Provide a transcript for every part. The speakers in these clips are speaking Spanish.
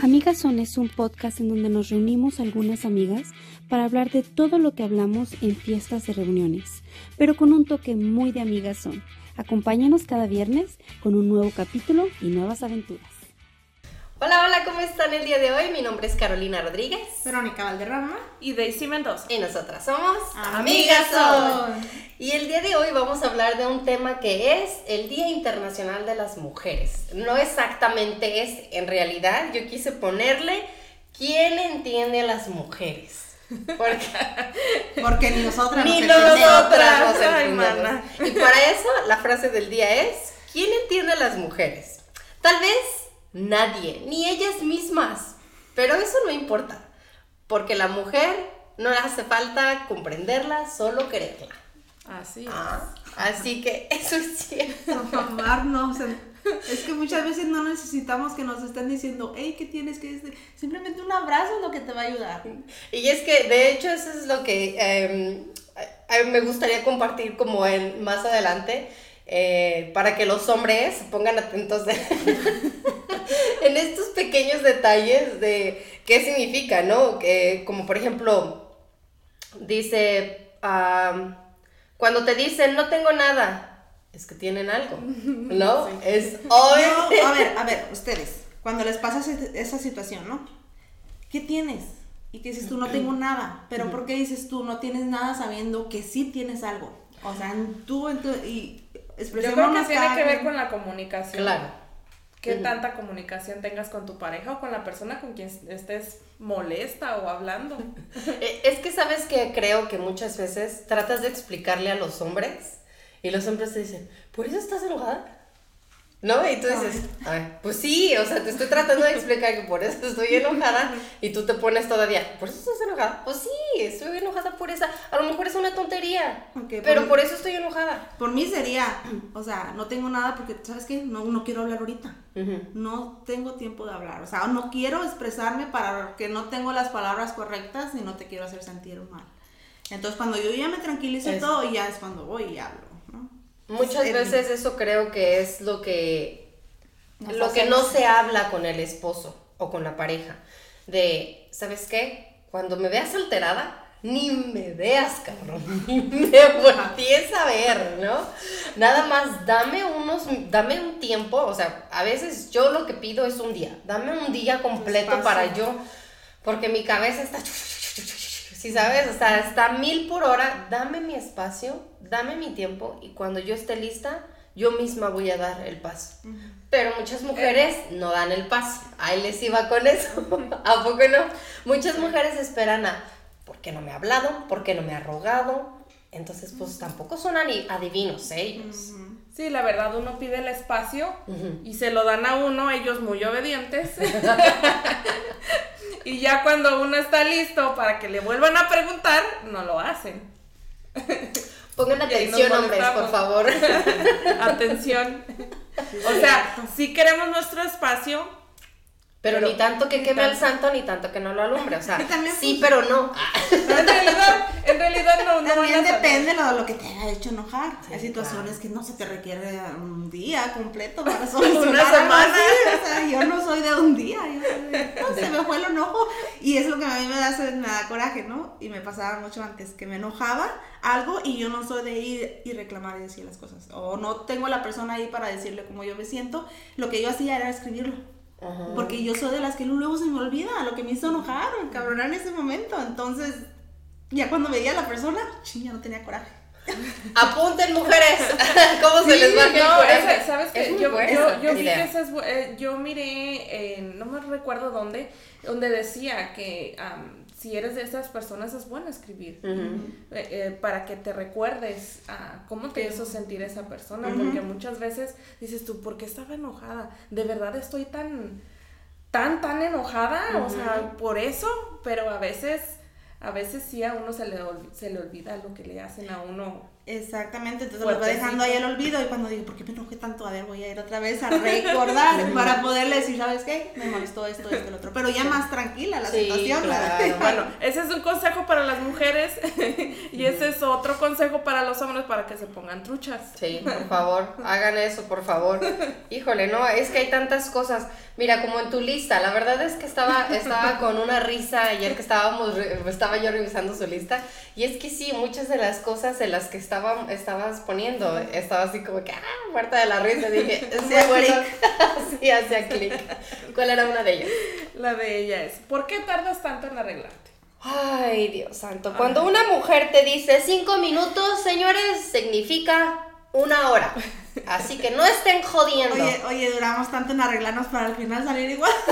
Amigas Son es un podcast en donde nos reunimos algunas amigas para hablar de todo lo que hablamos en fiestas y reuniones, pero con un toque muy de Amigas Son. Acompáñanos cada viernes con un nuevo capítulo y nuevas aventuras. Hola, hola, ¿cómo están el día de hoy? Mi nombre es Carolina Rodríguez. Verónica Valderrama. Y Daisy Mendoza. Y nosotras somos Amigas Son. Y el día de hoy vamos a hablar de un tema que es el Día Internacional de las Mujeres. No exactamente es, en realidad yo quise ponerle ¿Quién entiende a las mujeres? Porque, Porque ni nosotras ni nos entendemos. nosotras nos. Y para eso la frase del día es ¿Quién entiende a las mujeres? Tal vez nadie, ni ellas mismas. Pero eso no importa, porque la mujer no le hace falta comprenderla, solo quererla. Así es. Ah, así que eso es cierto. Amarnos. Es que muchas veces no necesitamos que nos estén diciendo, hey, ¿qué tienes que decir? Simplemente un abrazo es lo que te va a ayudar. Y es que de hecho eso es lo que eh, a- me gustaría compartir como en más adelante. Eh, para que los hombres se pongan atentos de- en estos pequeños detalles de qué significa, ¿no? Que, como por ejemplo, dice, cuando te dicen no tengo nada, es que tienen algo, ¿no? Es hoy. Yo, a ver, a ver, ustedes, cuando les pasa esa situación, ¿no? ¿Qué tienes? Y que dices tú, no tengo nada. Pero ¿por qué dices tú, no tienes nada sabiendo que sí tienes algo? O sea, tú, en tu, y Yo creo que tiene que ver con la comunicación. Claro. Qué tanta comunicación tengas con tu pareja o con la persona con quien estés molesta o hablando. Eh, Es que sabes que creo que muchas veces tratas de explicarle a los hombres y los hombres te dicen, ¿por eso estás enojada? ¿No? Y tú dices, Ay, pues sí, o sea, te estoy tratando de explicar que por eso estoy enojada y tú te pones todavía, ¿por eso estás enojada? Pues sí, estoy enojada por esa, a lo mejor es una tontería, pero por- por eso estoy enojada. Por mí sería, o sea, no tengo nada porque, ¿sabes qué? No, no quiero hablar ahorita. No tengo tiempo de hablar. O sea, no quiero expresarme para que no tengo las palabras correctas y no te quiero hacer sentir mal. Entonces, cuando yo ya me tranquilizo Es- todo, ya es cuando voy y hablo. Muchas Es- veces eso creo que es lo que Nos lo que no se habla con el esposo o con la pareja. De, ¿sabes qué? Cuando me veas alterada, ni me veas, cabrón. Ni me voltees a ver, ¿no? Nada más dame unos, dame un tiempo. O sea, a veces yo lo que pido es un día. Dame un día completo Espacio. para yo. Porque mi cabeza está. Si sabes, o sea, está mil por hora. Dame mi espacio, dame mi tiempo. Y cuando yo esté lista, yo misma voy a dar el paso. Pero muchas mujeres no dan el paso. Ahí les iba con eso. ¿A poco no? Muchas mujeres esperan a, ¿por qué no me ha hablado? ¿Por qué no me ha rogado? Entonces, pues tampoco son adivinos ellos. Sí, la verdad, uno pide el espacio y se lo dan a uno, ellos muy obedientes. y ya cuando uno está listo para que le vuelvan a preguntar, no lo hacen. Pongan atención, hombres, por favor. Atención. O sea, sí queremos nuestro espacio, Pero, Pero- ni tanto que ni queme al tanto. santo, ni tanto que no lo alumbre. O sea, sí, pues, pero no. pero en realidad, en realidad no, no También depende lo, lo que te haya hecho enojar. Hay situaciones claro. que no se te requiere un día completo para solucionar Una semana. así. O sea, yo no soy de un día. yo soy de, "No, se me fue el enojo. Y es lo que a mí me da, me da coraje, ¿no? Y me pasaba mucho antes, que me enojaba algo y yo no soy de ir y reclamar y decir las cosas. O no tengo la persona ahí para decirle cómo yo me siento. Lo que yo hacía era escribirlo. Ajá. Porque yo soy de las que luego se me olvida lo que me hizo enojar o encabronar en ese momento. Entonces, ya cuando veía a la persona, ching, ya no tenía coraje. Apunten, mujeres. ¿Cómo se Sí, les el no, coraje? ese- ¿sabes Es qué? muy Yo, yo, yo vi idea. que esa es bu- eh, yo miré, en- no me recuerdo dónde, donde decía que si eres de esas personas es bueno escribir. Eh, eh, para que te recuerdes a cómo te hizo sentir esa persona, porque muchas veces dices tú, ¿por qué estaba enojada? ¿De verdad estoy tan, tan, tan enojada? O sea, por eso, pero a veces, a veces sí a uno se le, se le olvida lo que le hacen a uno Exactamente, entonces lo va dejando ahí el olvido y cuando digo, ¿por qué me enojé tanto? A ver, voy a ir otra vez a recordar para poderle decir, ¿sabes qué? Me molestó esto, esto, el otro. Pero ya más tranquila la situación. Bueno, ese es un consejo para las mujeres y ese es otro consejo para los hombres para que se pongan truchas. Sí, por favor, hagan eso, por favor. Híjole, no, es que hay tantas cosas. Mira, como en tu lista, la verdad es que estaba, estaba con una risa ayer que estábamos, estaba yo revisando su lista, y es que sí, muchas de las cosas en las que estaba, estabas poniendo, estaba así como que, ah, muerta de la risa, dije, muy bueno. sí, hacía clic. ¿Cuál era una de ellas? La de ella es, ¿por qué tardas tanto en arreglarte? Ay, Dios santo. Cuando una mujer te dice cinco minutos, señores, significa una hora. Así que no estén jodiendo. Oye, oye, duramos tanto en arreglarnos para al final salir igual.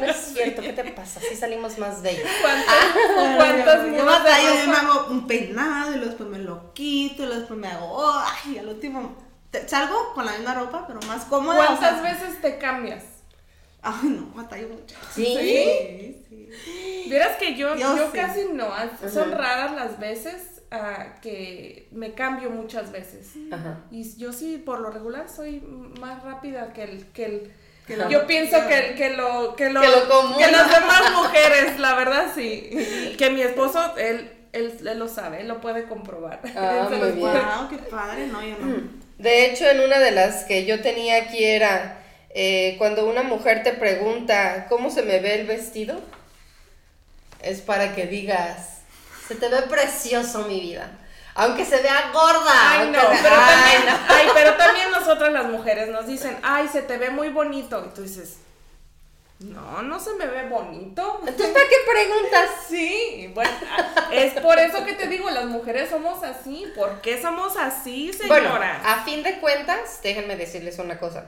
No es cierto, ¿qué te pasa? Sí salimos más bellos. ¿Cuántas, ah, ¿cuántas yo, yo, me hago un peinado y después me lo quito y después me hago, ay, al último salgo con la misma ropa, pero más cómoda. ¿Cuántas veces te cambias? Ay, no, batallo mucho. ¿Sí? Sí, sí. Vieras que yo, yo, casi no, son raras las veces que me cambio muchas veces. Y yo sí, por lo regular, soy más rápida que el... Que el yo pienso que, que, lo, que, lo, que, las demás mujeres, la verdad sí. Que mi esposo, él, él, lo sabe, él lo puede comprobar. Ah, wow, qué padre, no, yo no. De hecho, en una de las que yo tenía aquí era, eh, cuando una mujer te pregunta, ¿cómo se me ve el vestido? Es para que digas, se te ve precioso, mi vida. Aunque se vea gorda. Ay, no, pero, también, ay, pero también nosotras las mujeres nos dicen, ay, se te ve muy bonito. Y tú dices, no, no se me ve bonito. Entonces, ¿para qué preguntas? Sí, bueno, es por eso que te digo, las mujeres somos así. ¿Por qué somos así, señora? Bueno, a fin de cuentas, déjenme decirles una cosa.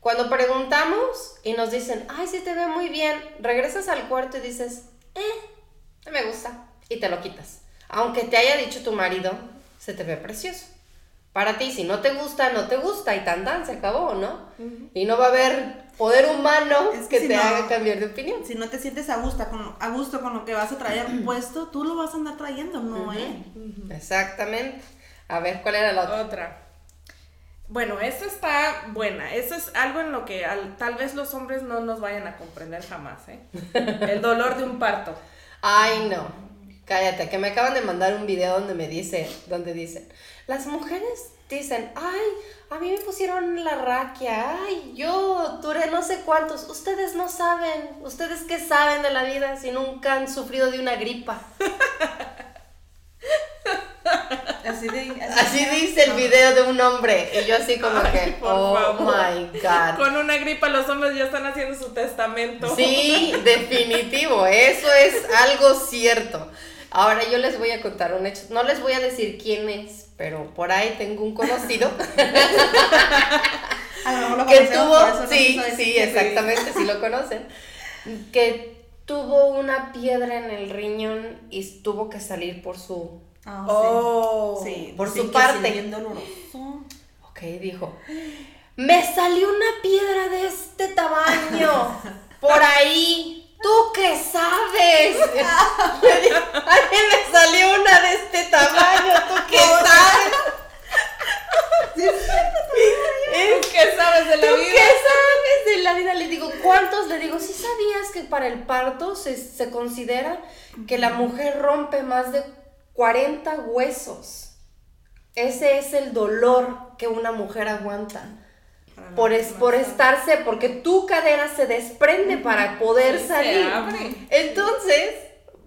Cuando preguntamos y nos dicen, ay, se te ve muy bien, regresas al cuarto y dices, eh, no me gusta y te lo quitas. Aunque te haya dicho tu marido, se te ve precioso. Para ti, si no te gusta, no te gusta y tan tan, se acabó, ¿no? Y no va a haber poder humano que, te haga cambiar de opinión. Si no te sientes a gusto, con, a gusto con lo que vas a traer puesto, tú lo vas a andar trayendo, ¿no? eh? Exactamente. A ver, ¿cuál era la otra? Otra. Bueno, esta está buena. Eso es algo en lo que tal vez los hombres no nos vayan a comprender jamás, ¿eh? El dolor de un parto. Ay, no. Cállate, que me acaban de mandar un video donde me dice, donde dicen, las mujeres dicen, ay, a mí me pusieron la raquia, ay, yo duré no sé cuántos, ustedes no saben, ustedes qué saben de la vida si nunca han sufrido de una gripa. Así, dice el video de un hombre. Y yo así como que, oh my God. Con una gripa los hombres ya están haciendo su testamento. Sí, definitivo. Eso es algo cierto. Ahora yo les voy a contar un hecho. No les voy a decir quién es, pero por ahí tengo un conocido. que tuvo, sí, sí, exactamente, sí lo conocen. Que tuvo una piedra en el riñón y tuvo que salir por su Ah, oh, sí. por su parte. Bien doloroso. Ok, dijo, me salió una piedra de este tamaño por ahí. ¿Tú qué sabes? A mí me salió una de este tamaño. ¿Tú qué sabes? ¿Qué sabes de la ¿Tú vida? ¿Qué sabes de la vida? Le digo, ¿cuántos? Le digo, ¿sí sabías que para el parto se, se considera que la mujer rompe más de 40 huesos. Ese es el dolor que una mujer aguanta. Por, es, por estarse, porque tu cadera se desprende para poder salir. Entonces,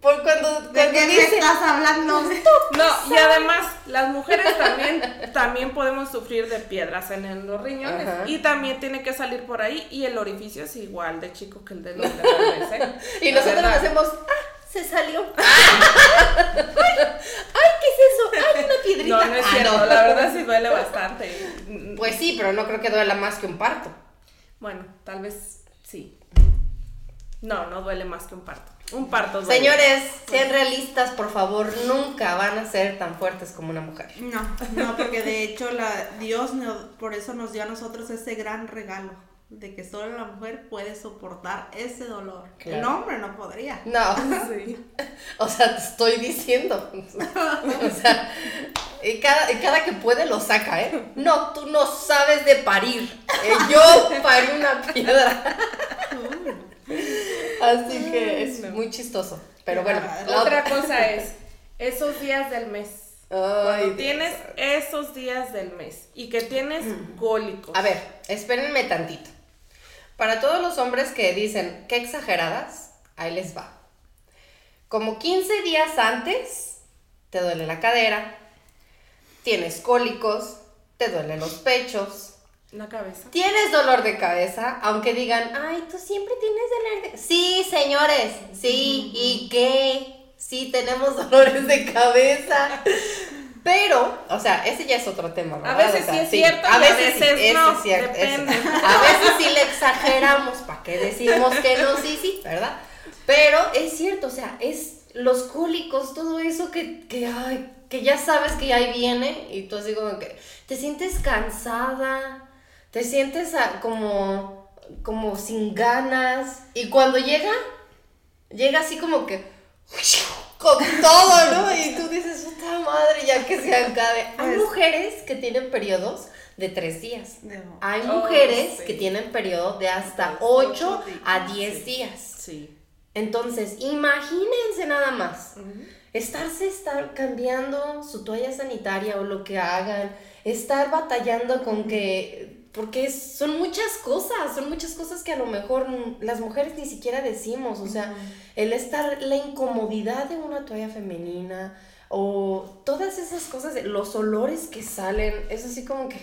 por cuando, ¿De qué estás hablando? No, y además, las mujeres también, también podemos sufrir de piedras en los riñones. Y también tiene que salir por ahí. Y el orificio es igual de chico que el de los. ¿eh? y nosotros hacemos. ¡Ah! se salió. ¡Ay! ¿qué es eso? ¡Ay, una piedrita! No, no es ah, cierto, la verdad sí duele bastante. Pues sí, pero no creo que duela más que un parto. Bueno, tal vez sí. No, no duele más que un parto. Un parto duele. Señores, sean realistas, por favor, nunca van a ser tan fuertes como una mujer. No, no, porque de hecho la, Dios por eso nos dio a nosotros ese gran regalo de que solo la mujer puede soportar ese dolor. El hombre no podría. No. Sí. O sea, te estoy diciendo. o sea, Y cada, y cada que puede lo saca, ¿eh? No, tú no sabes de parir. Eh, yo parí una piedra. Así que es muy chistoso. Pero bueno, la Otra cosa es, esos días del mes. Ay, Cuando Dios. tienes esos días del mes y que tienes cólicos. A ver, espérenme tantito. Para todos los hombres que dicen, qué exageradas, ahí les va. Como 15 días antes, te duele la cadera, tienes cólicos, te duelen los pechos, La cabeza. tienes dolor de cabeza, aunque digan, ay, tú siempre tienes dolor de Sí, señores, sí, ¿y qué? Sí, tenemos dolores de cabeza. Pero, o sea, ese ya es otro tema, ¿verdad? veces O sea, sí es cierto a a veces, sí, veces no, es cierto, ese- depende. A veces sí le exageramos, ¿para qué decimos que no? Sí, sí, ¿verdad? Pero es cierto, o sea, es los cólicos, todo eso que, que, ay, que ya sabes que ahí viene y tú así como que te sientes cansada, te sientes como, como sin ganas y cuando llega, llega así como que con todo, ¿no? Y tú dices, puta madre, ya que se acabe. Hay Pues- mujeres que tienen periodos de tres días. No. Hay Oh, mujeres sí. que tienen periodo de hasta Ocho 8 días, a 10 sí. días. Sí. Entonces, imagínense nada más. Estarse estar cambiando su toalla sanitaria o lo que hagan, estar batallando con que porque son muchas cosas, son muchas cosas que a lo mejor las mujeres ni siquiera decimos, o sea, el estar la incomodidad de una toalla femenina o todas esas cosas, los olores que salen, es así como que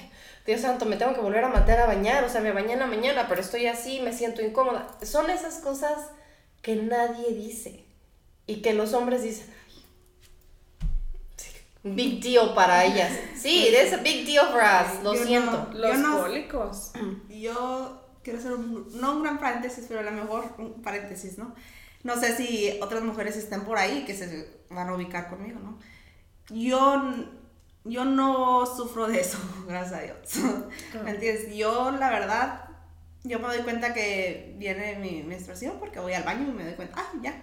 Dios santo, me tengo que volver a matar a bañar, o sea, me bañé en la mañana, pero estoy así, me siento incómoda. Son esas cosas que nadie dice y que los hombres dicen, "Ay, sí, big deal para ellas. Sí, it is a big deal for us, lo Yo no- siento. Los Yo no- cólicos. Yo quiero hacer un, no un gran paréntesis, pero a lo mejor un paréntesis, ¿no? No sé si otras mujeres están por ahí que se van a ubicar conmigo, ¿no? Yo, yo no sufro de eso, gracias a Dios. ¿Me entiendes? Yo, la verdad, yo me doy cuenta que viene mi menstruación porque voy al baño y me doy cuenta, ah, ya.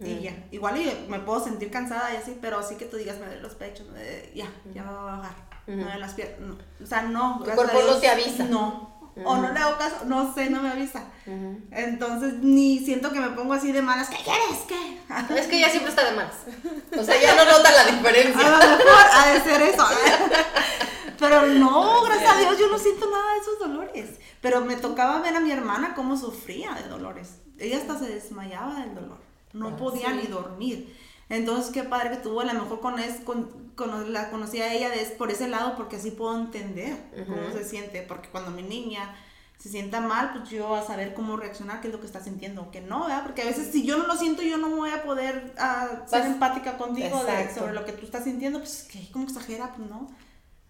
Y Mm. ya. Igual y me puedo sentir cansada y así, pero así que tú digas, me duelen los pechos, me ya, ya me va a bajar. Me Ujú. duelen las piernas. no. O sea, no. Tu a cuerpo no te avisa. No. O no le hago caso, no sé, no me avisa. Entonces, ni siento que me pongo así de malas. ¿Qué quieres? ¿Qué? Es que ella siempre está de más. O sea, ya no nota la A diferencia. lo mejor ha de ser eso. Pero no, gracias a Dios, yo no siento nada de esos dolores. Pero me tocaba ver a mi hermana cómo sufría de dolores. Ella hasta se desmayaba del dolor. No Ah, podía sí. ni dormir. Entonces, qué padre que tuvo. A lo mejor con, es, con, con- la conocí a ella de, por ese lado, porque así puedo entender cómo se siente. Porque cuando mi niña se sienta mal, pues yo a saber cómo reaccionar, qué es lo que está sintiendo o qué no, ¿verdad? Porque a veces si yo no lo siento, yo no voy a poder ah, ser empática contigo de- sobre lo que tú estás sintiendo, pues que como exagera, pues no.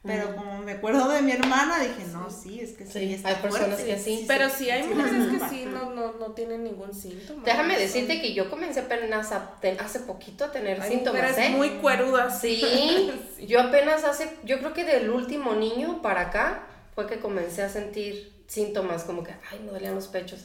Pero como me acuerdo de mi hermana, dije, no, sí, es que sí, Sí, está hay personas fuerte, que así. Pero sí hay sí, mujeres que sí. sí no, no, no tienen ningún síntoma. Déjame decirte que yo comencé apenas a ten- hace poquito a tener Hay síntomas, ¿eh? muy cuerudas. Sí, yo apenas hace, yo creo que del último niño para acá fue que comencé a sentir síntomas como que, ay, me dolían los pechos,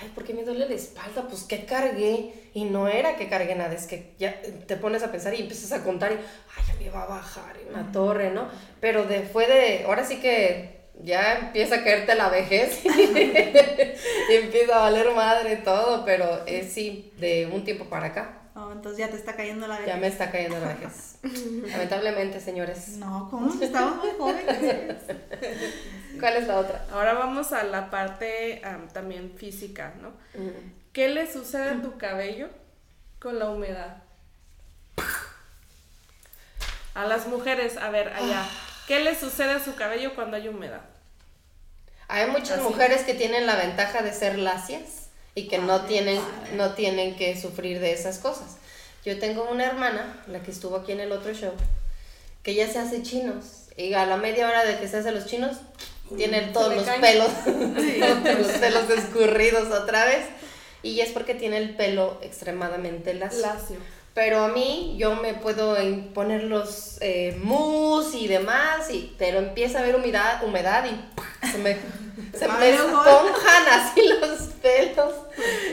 ay, ¿por qué me duele la espalda? Pues que cargué y no era que cargué nada, es que ya te pones a pensar y empiezas a contar y, ay, ya me va a bajar en la torre, ¿no? Pero de, fue de, ahora sí que ya empieza a caerte la vejez y empieza a valer madre todo, pero es sí, de un tiempo para acá. No, entonces ya te está cayendo la Ya vejez. me está cayendo la vejez. Lamentablemente, señores. No, ¿cómo? Estamos muy jóvenes. ¿Cuál es la otra? Ahora vamos a la parte am, también física, ¿no? ¿Qué le sucede a tu cabello con la humedad? A las mujeres, a ver, allá. ¿Qué le sucede a su cabello cuando hay humedad? Hay muchas Así. mujeres que tienen la ventaja de ser lacias y que no tienen, no tienen que sufrir de esas cosas. Yo tengo una hermana, la que estuvo aquí en el otro show, que ella se hace chinos y a la media hora de que se hace los chinos, tiene todos le los caen. pelos, todos los pelos escurridos otra vez. Y es porque tiene el pelo extremadamente lacio. Lacio. Pero a mí yo me puedo poner los eh, mousse y demás, y, pero empieza a haber humedad, humedad y se me, se me esponjan así los pelos.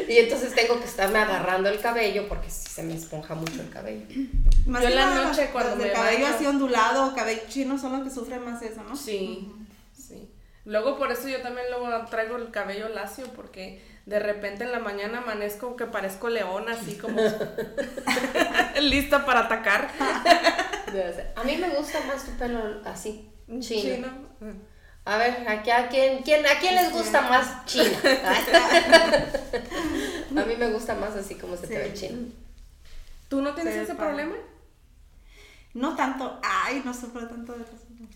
Y entonces tengo que estarme agarrando el cabello porque si se me esponja mucho el cabello. Más Yo en la noche las- cuando me cabello baño- así ondulado cabello chino son los que sufren más eso, ¿no? Sí, sí. Luego por eso yo también luego traigo el cabello lacio porque de repente en la mañana amanezco que parezco león así como lista para atacar. A mí me gusta más tu pelo así, chino. Chino. A ver, ¿a, qué- a quién, quién- ¿a quién les gusta más chino? a mí me gusta más así como se te ve chino. ¿Tú no tienes Sí, ese padre. problema? No tanto, ay, no sufro tanto de eso.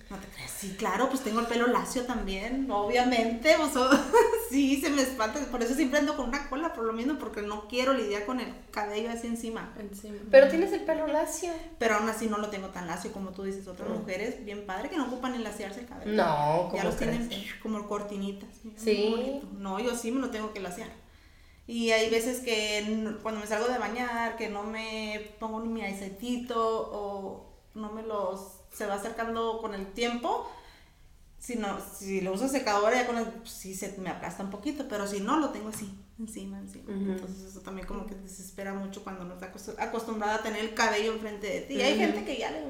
No te creas, sí, claro, pues tengo el pelo lacio también, obviamente, pues, sí, se me espanta, por eso siempre ando con una cola, por lo mismo, porque no quiero lidiar con el cabello así encima. Encima. Pero tienes el pelo lacio. Pero aún así no lo tengo tan lacio como tú dices, otras mujeres, bien padre, que no ocupan ni laciarse el cabello. No, ¿cómo Ya los crees? tienen como cortinitas. Sí. No, yo sí me lo tengo que laciar. Y hay veces que cuando me salgo de bañar, que no me pongo ni mi aceitito o no me los... se va acercando con el tiempo. Si, no, si lo uso secadora ya con el, pues, sí se me aplasta un poquito, pero si no lo tengo así, encima, encima. Entonces eso también como que desespera mucho cuando no está acostu- acostumbrada a tener el cabello enfrente de ti. Y hay gente que ya le,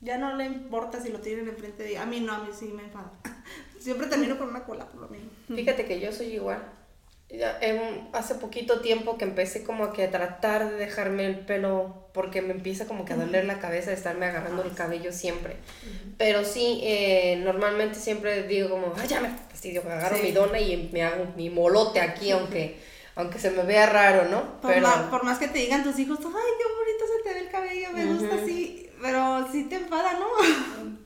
ya no le importa si lo tienen enfrente de A mí no, a mí sí me enfada. Siempre termino con una cola por lo mismo. Fíjate que yo soy igual. Ya, em, hace poquito tiempo que empecé como que a tratar de dejarme el pelo porque me empieza como que a doler la cabeza de estarme agarrando el cabello siempre. Pero sí, eh, normalmente siempre digo como, ay, ya me fastidio, me agarro Sí. mi dona y me hago mi molote aquí, aunque, aunque se me vea raro, ¿no? Por, Pero ma- por más que te digan tus hijos, ay, qué bonito se te ve el cabello, me gusta Ujú. así, pero sí te enfada, ¿no?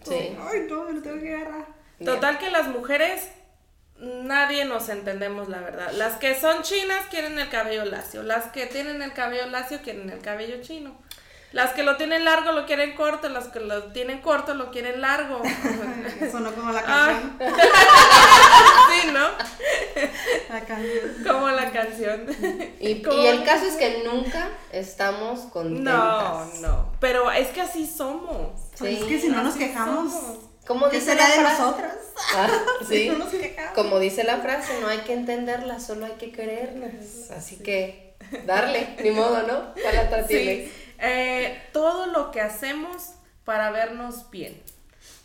Sí. Ay, no, me lo tengo que agarrar. Total que las mujeres nadie nos entendemos la verdad. Las que son chinas quieren el cabello lacio, las que tienen el cabello lacio quieren el cabello chino. Las que lo tienen largo lo quieren corto, las que lo tienen corto lo quieren largo. Sonó como la Ay. canción. sí, ¿no? La canción. Como la canción. Y, Como y el caso es que nunca estamos contentas. No, no. Pero es que así somos. Pues Sí. es que si no nos quejamos, somos. ¿Cómo ¿qué dice la de frase? nosotras? Ah, sí. no. Como dice la frase, no hay que entenderla, solo hay que quererlas. Así que darle, ni modo, ¿no? ¿Cuál otra Sí. Eh, todo lo que hacemos para vernos bien,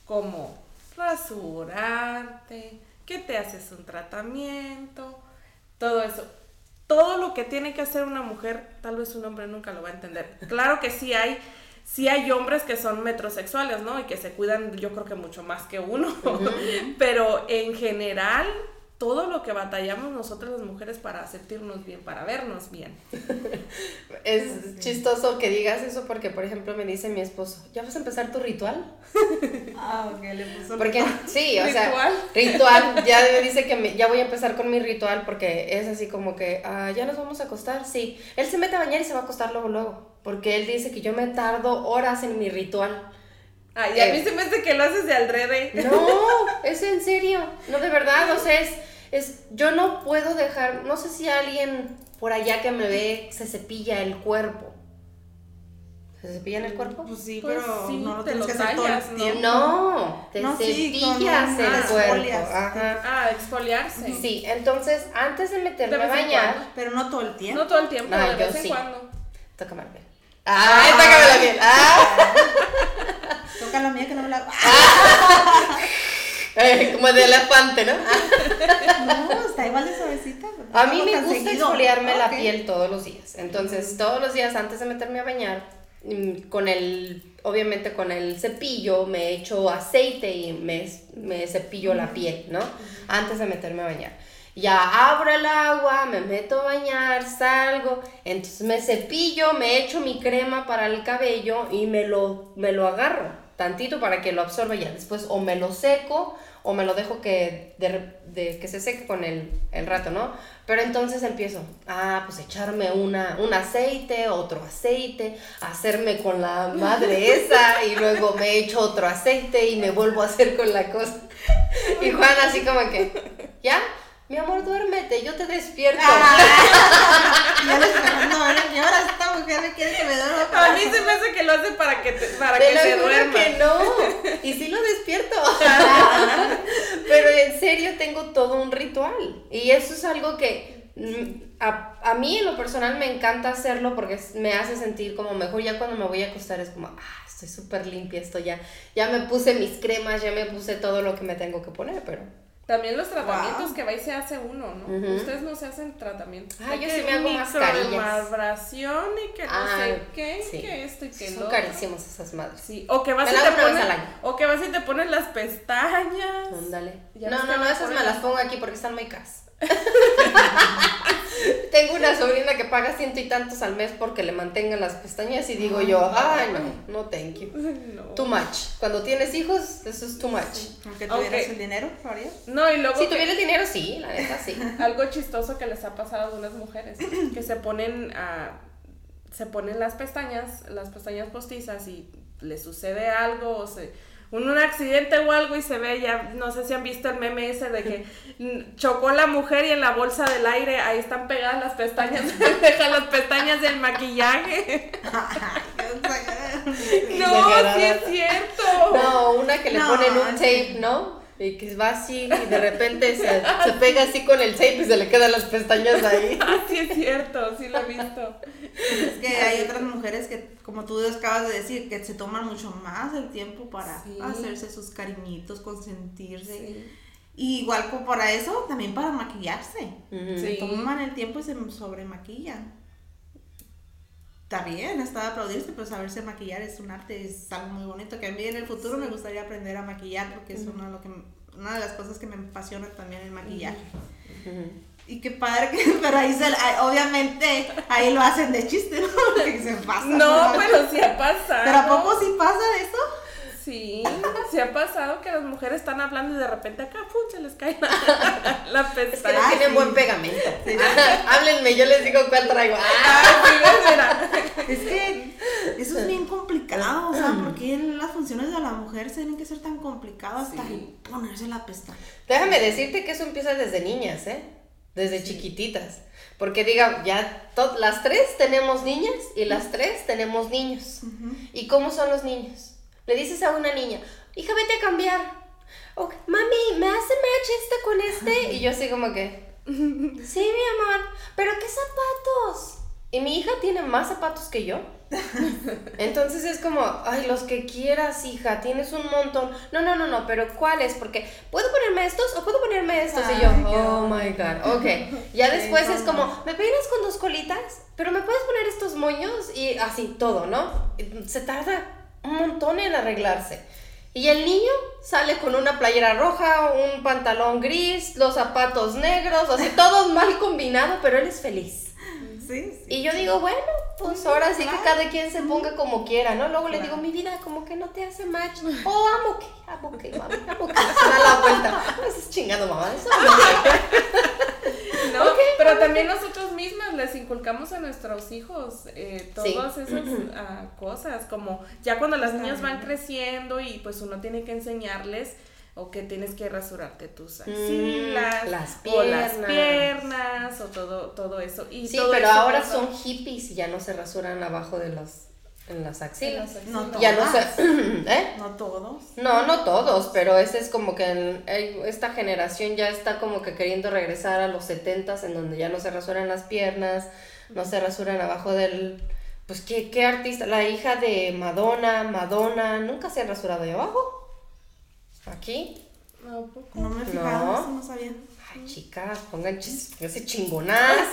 como rasurarte, que te haces un tratamiento, todo eso. Todo lo que tiene que hacer una mujer, tal vez un hombre nunca lo va a entender. Claro que sí hay, sí hay hombres que son metrosexuales, ¿no? Y que se cuidan, yo creo que mucho más que uno. Pero en general, todo lo que batallamos nosotras las mujeres para sentirnos bien, para vernos bien. Es chistoso que digas eso porque, por ejemplo, me dice mi esposo, ¿ya vas a empezar tu ritual? Ah, ok, le puso Porque, sí, o sea, ¿Ritual? ritual, ya me dice que me- ya voy a empezar con mi ritual porque es así como que, ah, ya nos vamos a acostar, sí. Él se mete a bañar y se va a acostar luego, luego, porque él dice que yo me tardo horas en mi ritual. Ay, y a mí Eh. se me hace que lo haces de aldrede. No, es en serio, no de verdad, o sea, es, es, yo no puedo dejar, no sé si alguien por allá que me ve se cepilla el cuerpo. ¿Se cepilla en el cuerpo? Pues sí, Pues pero sí, no lo te tienes lo que hacer todo el tiempo. No, te No, sí, cepillas el ah, cuerpo. exfolias. Ajá. Ah, exfoliarse. Sí, entonces antes de meterme De a bañar, cuando. Pero no todo el tiempo. No todo el tiempo, No, de yo vez en sí. cuando. tócame la piel. ¡Ay, tócame la piel! ¡Ah! Toca la mía que no me la. Eh, como de elefante, ¿no? No, está igual de suavecita. A mí me gusta exfoliarme la piel todos los días. Entonces, todos los días antes de meterme a bañar, mm, con el, obviamente con el cepillo, me echo aceite y me, me cepillo la piel, ¿no? Antes de meterme a bañar. Ya abro el agua, me meto a bañar, salgo, entonces me cepillo, me echo mi crema para el cabello y me lo, me lo agarro tantito para que lo absorba ya. Después o me lo seco o me lo dejo que, de, de- que se seque con el, el rato, ¿no? Pero entonces empiezo, ah, pues echarme una, un aceite, otro aceite, hacerme con la madre esa y luego me echo otro aceite y me vuelvo a hacer con la cosa. Y Juan así como que, ¿ya? Mi amor, duérmete, yo te despierto. Ah, estoy dando, ahora, y ahora esta mujer me quiere que me duerma. A mí se me hace que lo hace para que, te- para Te que lo se juro duerma. que no. Y sí lo despierto. Pero en serio tengo todo un ritual. Y eso es algo que mm, a, a mí en lo personal me encanta hacerlo porque me hace sentir como mejor. Ya cuando me voy a acostar es como, ah, estoy súper limpia, esto ya, ya me puse mis cremas, ya me puse todo lo que me tengo que poner, pero... También los tratamientos Wow. que va y se hace uno, ¿no? Ustedes no se hacen tratamientos. Ah, yo sí me hago mascarillas. y que no Ah, sé qué, sí. que esto y que Son lo otro. carísimos esas madres. Sí, o que vas Me y te pones, al año. o que vas y te pones las pestañas. Ándale. No, no, no, esas me las pongo aquí porque están muy caras. Tengo una sobrina que paga ciento y tantos al mes porque le mantengan las pestañas y digo yo, ay no, no thank you. No. Too much. Cuando tienes hijos, eso es too much. Aunque tuvieras el dinero, ¿lo harías? No, y luego Si que- tuviera el dinero, sí, la neta sí. algo chistoso que les ha pasado a algunas mujeres que se ponen a se ponen las pestañas las pestañas postizas y les sucede algo o se un, un accidente o algo y se ve ya no sé si han visto el meme ese de que chocó la mujer y en la bolsa del aire ahí están pegadas las pestañas deja las pestañas del maquillaje no sí es cierto No, una que le No, ponen un sí. tape, ¿no? Y que va así y de repente se, se pega así con el tape y se le quedan las pestañas ahí. ah sí es cierto sí lo he visto Es que hay otras mujeres que, como tú acabas de decir, que se toman mucho más el tiempo para Sí. hacerse sus cariñitos, consentirse. Sí. Y igual como para eso, también para maquillarse. Se Sí. toman el tiempo y se sobremaquillan. Está bien, está de aplaudirse, pero saberse maquillar es un arte, es algo muy bonito. Que a mí en el futuro me gustaría aprender a maquillar porque es una de, lo que, una de las cosas que me apasiona también el maquillaje. Y qué padre que, pero ahí se, obviamente, ahí lo hacen de chiste, ¿no? Porque se pasa. no pero sí ha pasado Pero ¿a poco sí pasa eso? Sí, se ha pasado que las mujeres están hablando y de repente acá, ¡pum! se les cae la, la Es que pestaña. Ah, tienen sí. buen pegamento. Háblenme, yo les digo cuál traigo. Ah, Ah, sí. Es que eso es bien complicado, o sea, ¿por qué las funciones de la mujer tienen que ser tan complicadas hasta ponerse la pestaña? Déjame decirte que eso empieza desde niñas, ¿eh? Desde chiquititas. Porque diga, ya las tres tenemos niñas y las tres tenemos niños. ¿Y cómo son los niños? Le dices a una niña, hija, vete a cambiar. O, mami, ¿me hace match este con este? Y yo así como que, sí, mi amor, pero ¿qué zapatos? Y mi hija tiene más zapatos que yo. Entonces es como, ay, los que quieras, hija, tienes un montón. No, no, no, no, pero ¿cuáles? Porque, ¿puedo ponerme estos o puedo ponerme estos? y yo, Ay, oh my god, ok. Ya después es como, ¿me peinas con dos colitas? Pero ¿me puedes poner estos moños? Y así, todo, ¿no? Se tarda un montón en arreglarse. Y el niño sale con una playera roja, un pantalón gris, los zapatos negros, así todo mal combinado, pero él es feliz. Sí, sí. Y yo digo, bueno, pues ahora sí que claro. cada quien se ponga como quiera, ¿no? Luego le digo, mi vida, como que no te hace match. Oh, amo que, amo que, mami, amo que. Se da la vuelta. Pues es chingado, mamá. Eso No, pero también nosotros mismas les inculcamos a nuestros hijos eh, todas esas ah, cosas, como ya cuando las niñas van creciendo y pues uno tiene que enseñarles o que tienes que rasurarte tus axilas, Mm, las o las piernas. piernas, o todo, todo eso. Y Sí, todo pero eso ahora pasa son hippies y ya no se rasuran abajo de los, en las axilas. las axilas. No Ya no ¿eh? No todos. No, no todos, pero ese es como que esta generación ya está como que queriendo regresar a los setentas en donde ya no se rasuran las piernas, no se rasuran abajo del... Pues, ¿qué, qué artista? La hija de Madonna, Madonna, nunca se ha rasurado ahí abajo. Aquí. ¿A poco? No me he fijado, No. eso no sabía. Chicas, pongan chis, ese chingonaz.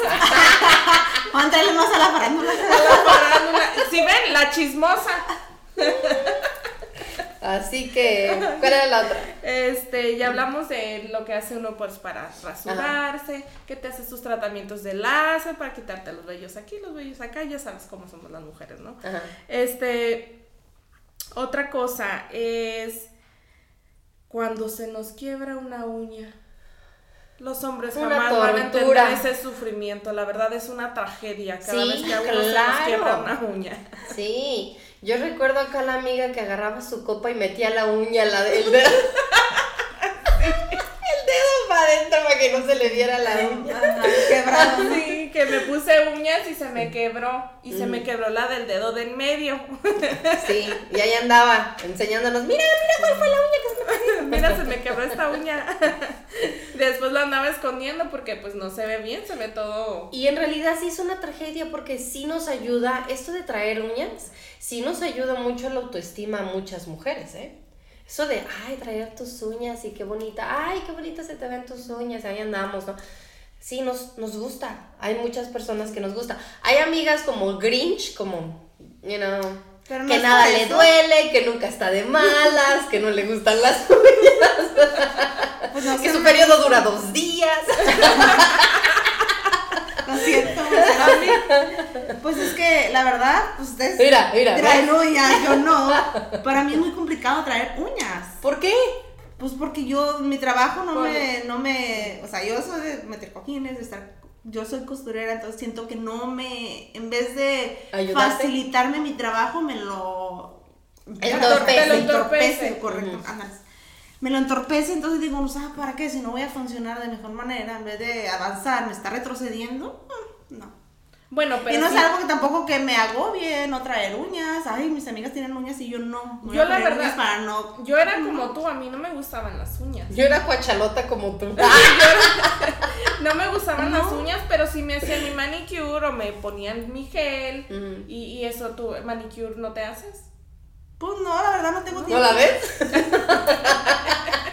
Mándale más a la farándula. La farándula. Si ven, la chismosa. Así que, ¿cuál era la otra? Este, ya hablamos de lo que hace uno pues para rasurarse, que te haces tus tratamientos de láser para quitarte los vellos aquí, los vellos acá, ya sabes cómo somos las mujeres, ¿no? Ajá. Este, otra cosa es cuando se nos quiebra una uña. Los hombres Una jamás van a entender ese sufrimiento, la verdad es una tragedia cada Sí, vez que a uno se nos claro. quiebra una uña. Sí, yo recuerdo acá la amiga que agarraba su copa y metía la uña, la, el dedo. el dedo para adentro para que no se le viera la uña. Ajá, Quebrado. Sí, que me puse uñas y se me quebró. Y se me quebró la del dedo del medio. Sí, y ahí andaba enseñándonos, mira, mira cuál fue la uña que se me. Mira, se me quebró esta uña. Después la andaba escondiendo porque pues no se ve bien, se ve todo. Y en realidad sí es una tragedia porque sí nos ayuda, esto de traer uñas, sí nos ayuda mucho a la autoestima a muchas mujeres, ¿eh? Eso de, ay, traer tus uñas y qué bonita, ay, qué bonita se te ven tus uñas, ahí andamos, ¿no? Sí, nos, nos gusta. Hay muchas personas que nos gusta. Hay amigas como Grinch, como, you know, no que nada le duele, que nunca está de malas, que no le gustan las uñas, Pues no que su periodo dura dos días. Lo siento, Pues es que la verdad, pues ustedes Mira, mira, traen uñas, yo no. Para mí es muy complicado traer uñas. ¿Por qué? Pues porque yo, mi trabajo no me, no me, o sea, yo soy de meter cojines, de estar, yo soy costurera, entonces siento que no me, en vez de ¿Ayudarte? facilitarme mi trabajo, me lo Entorpece. me lo Entorpece. correcto, ándale. Me lo entorpece, entonces digo, no sabes para qué, si no voy a funcionar de mejor manera, en vez de avanzar, me está retrocediendo, mm, no. Bueno, pero y no sí- es algo que tampoco que me agobie no traer uñas. Ay, mis amigas tienen uñas y yo no. Voy Yo a la verdad- para no. yo era como tú, a mí no me gustaban las uñas. Yo era cuachalota como tú. No me gustaban No. las uñas, pero sí me hacían mi manicure o me ponían mi gel. Y, y eso, ¿tú manicure no te haces? Pues no, la verdad no tengo tiempo. ¿No la ves?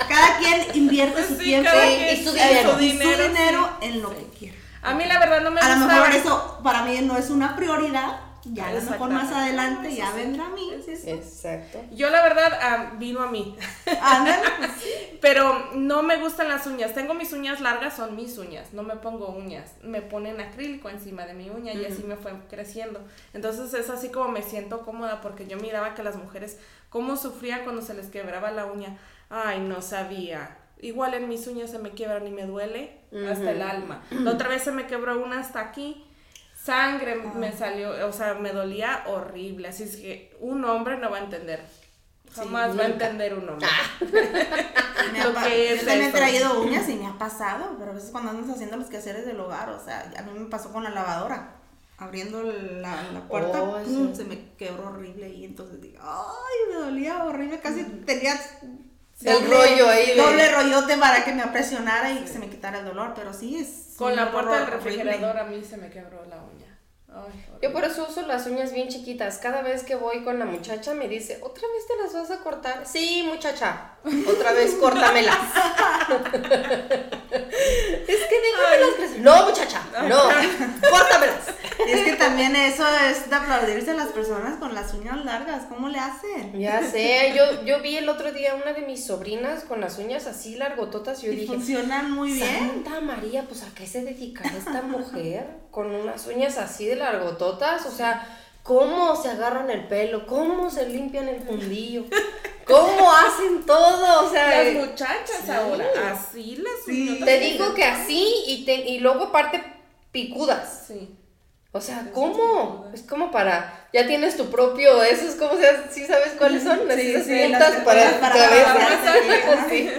Cada quien invierte Pues su sí, tiempo y su dinero. su su dinero, dinero sí. en lo que quiera. A mí la verdad no me A lo mejor eso para mí no es una prioridad. Ya a lo mejor más adelante ya vendrá a mí. Exacto. Yo la verdad vino a mí. Ándale. Pero no me gustan las uñas. Tengo mis uñas largas, son mis uñas. No me pongo uñas. Me ponen acrílico encima de mi uña y así me fue creciendo. Entonces es así como me siento cómoda porque yo miraba que las mujeres cómo sufrían cuando se les quebraba la uña. Ay, no sabía. Igual en mis uñas se me quiebran y me duele hasta el alma. La otra vez se me quebró una hasta aquí. Sangre me salió, o sea, me dolía horrible. Así es que un hombre no va a entender. Jamás va a entender un hombre. Ha Lo que es yo también he traído uñas y me ha pasado, pero a veces cuando andas haciendo los quehaceres del hogar, o sea, a mí me pasó con la lavadora. Abriendo la, la puerta, Oh, ¡pum! sí. se me quebró horrible y entonces digo, ay, me dolía horrible, casi tenía El rollo ahí de- doble rollote para que me presionara y que se me quitara el dolor, pero sí es Con la puerta del horrible. refrigerador a mí se me quebró la uña. Ay, Yo por eso uso las uñas bien chiquitas. Cada vez que voy con la muchacha me dice, ¿otra vez te las vas a cortar? Sí, muchacha, otra vez córtamelas. es que déjamelas crecer. No, muchacha, no, córtamelas. Es que también eso es de aplaudirse a las personas con las uñas largas, ¿cómo le hacen? Ya sé, yo, yo vi el otro día una de mis sobrinas con las uñas así largototas y yo Y dije, funcionan muy bien. Santa María, pues a qué se dedicará esta mujer con unas uñas así de largototas, o sea, cómo se agarran el pelo, cómo se limpian el fundillo, cómo hacen todo, o sea, Las eh, muchachas sí. ahora, así las Sí. te digo que así y, te- y luego aparte picudas. Sí. O sea, ¿cómo? Es como para, ya tienes tu propio, esos, ¿cómo se ¿Sí sabes cuáles son? Sí, Esas sí, puntas las para, para- cabeza. para- Sí.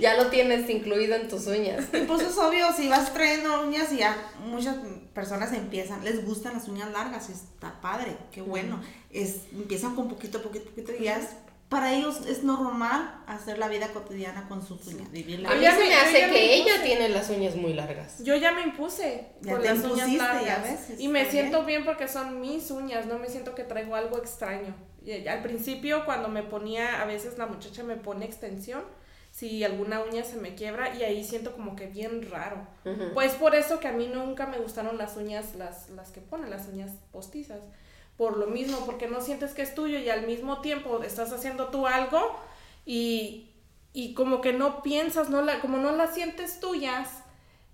Ya lo tienes incluido en tus uñas. Y pues es obvio, si vas trayendo uñas y ya muchas personas empiezan, les gustan las uñas largas, y está padre, qué bueno. Es, empiezan con poquito, poquito, poquito y ya es, para ellos es normal hacer la vida cotidiana con sus uñas, vivir la A mí se me- hace ya me que ella tiene las uñas muy largas. Yo ya me impuse Ya con te las uñas largas. ya ves, y me está siento bien. porque son mis uñas, no me siento que traigo algo extraño. Y al principio cuando me ponía, a veces la muchacha me pone extensión, si alguna uña se me quiebra y ahí siento como que bien raro. Pues por eso que a mí nunca me gustaron las uñas, las, las que ponen, las uñas postizas. Por lo mismo, porque no sientes que es tuyo y al mismo tiempo estás haciendo tú algo y, y como que no piensas, no la, como no las sientes tuyas,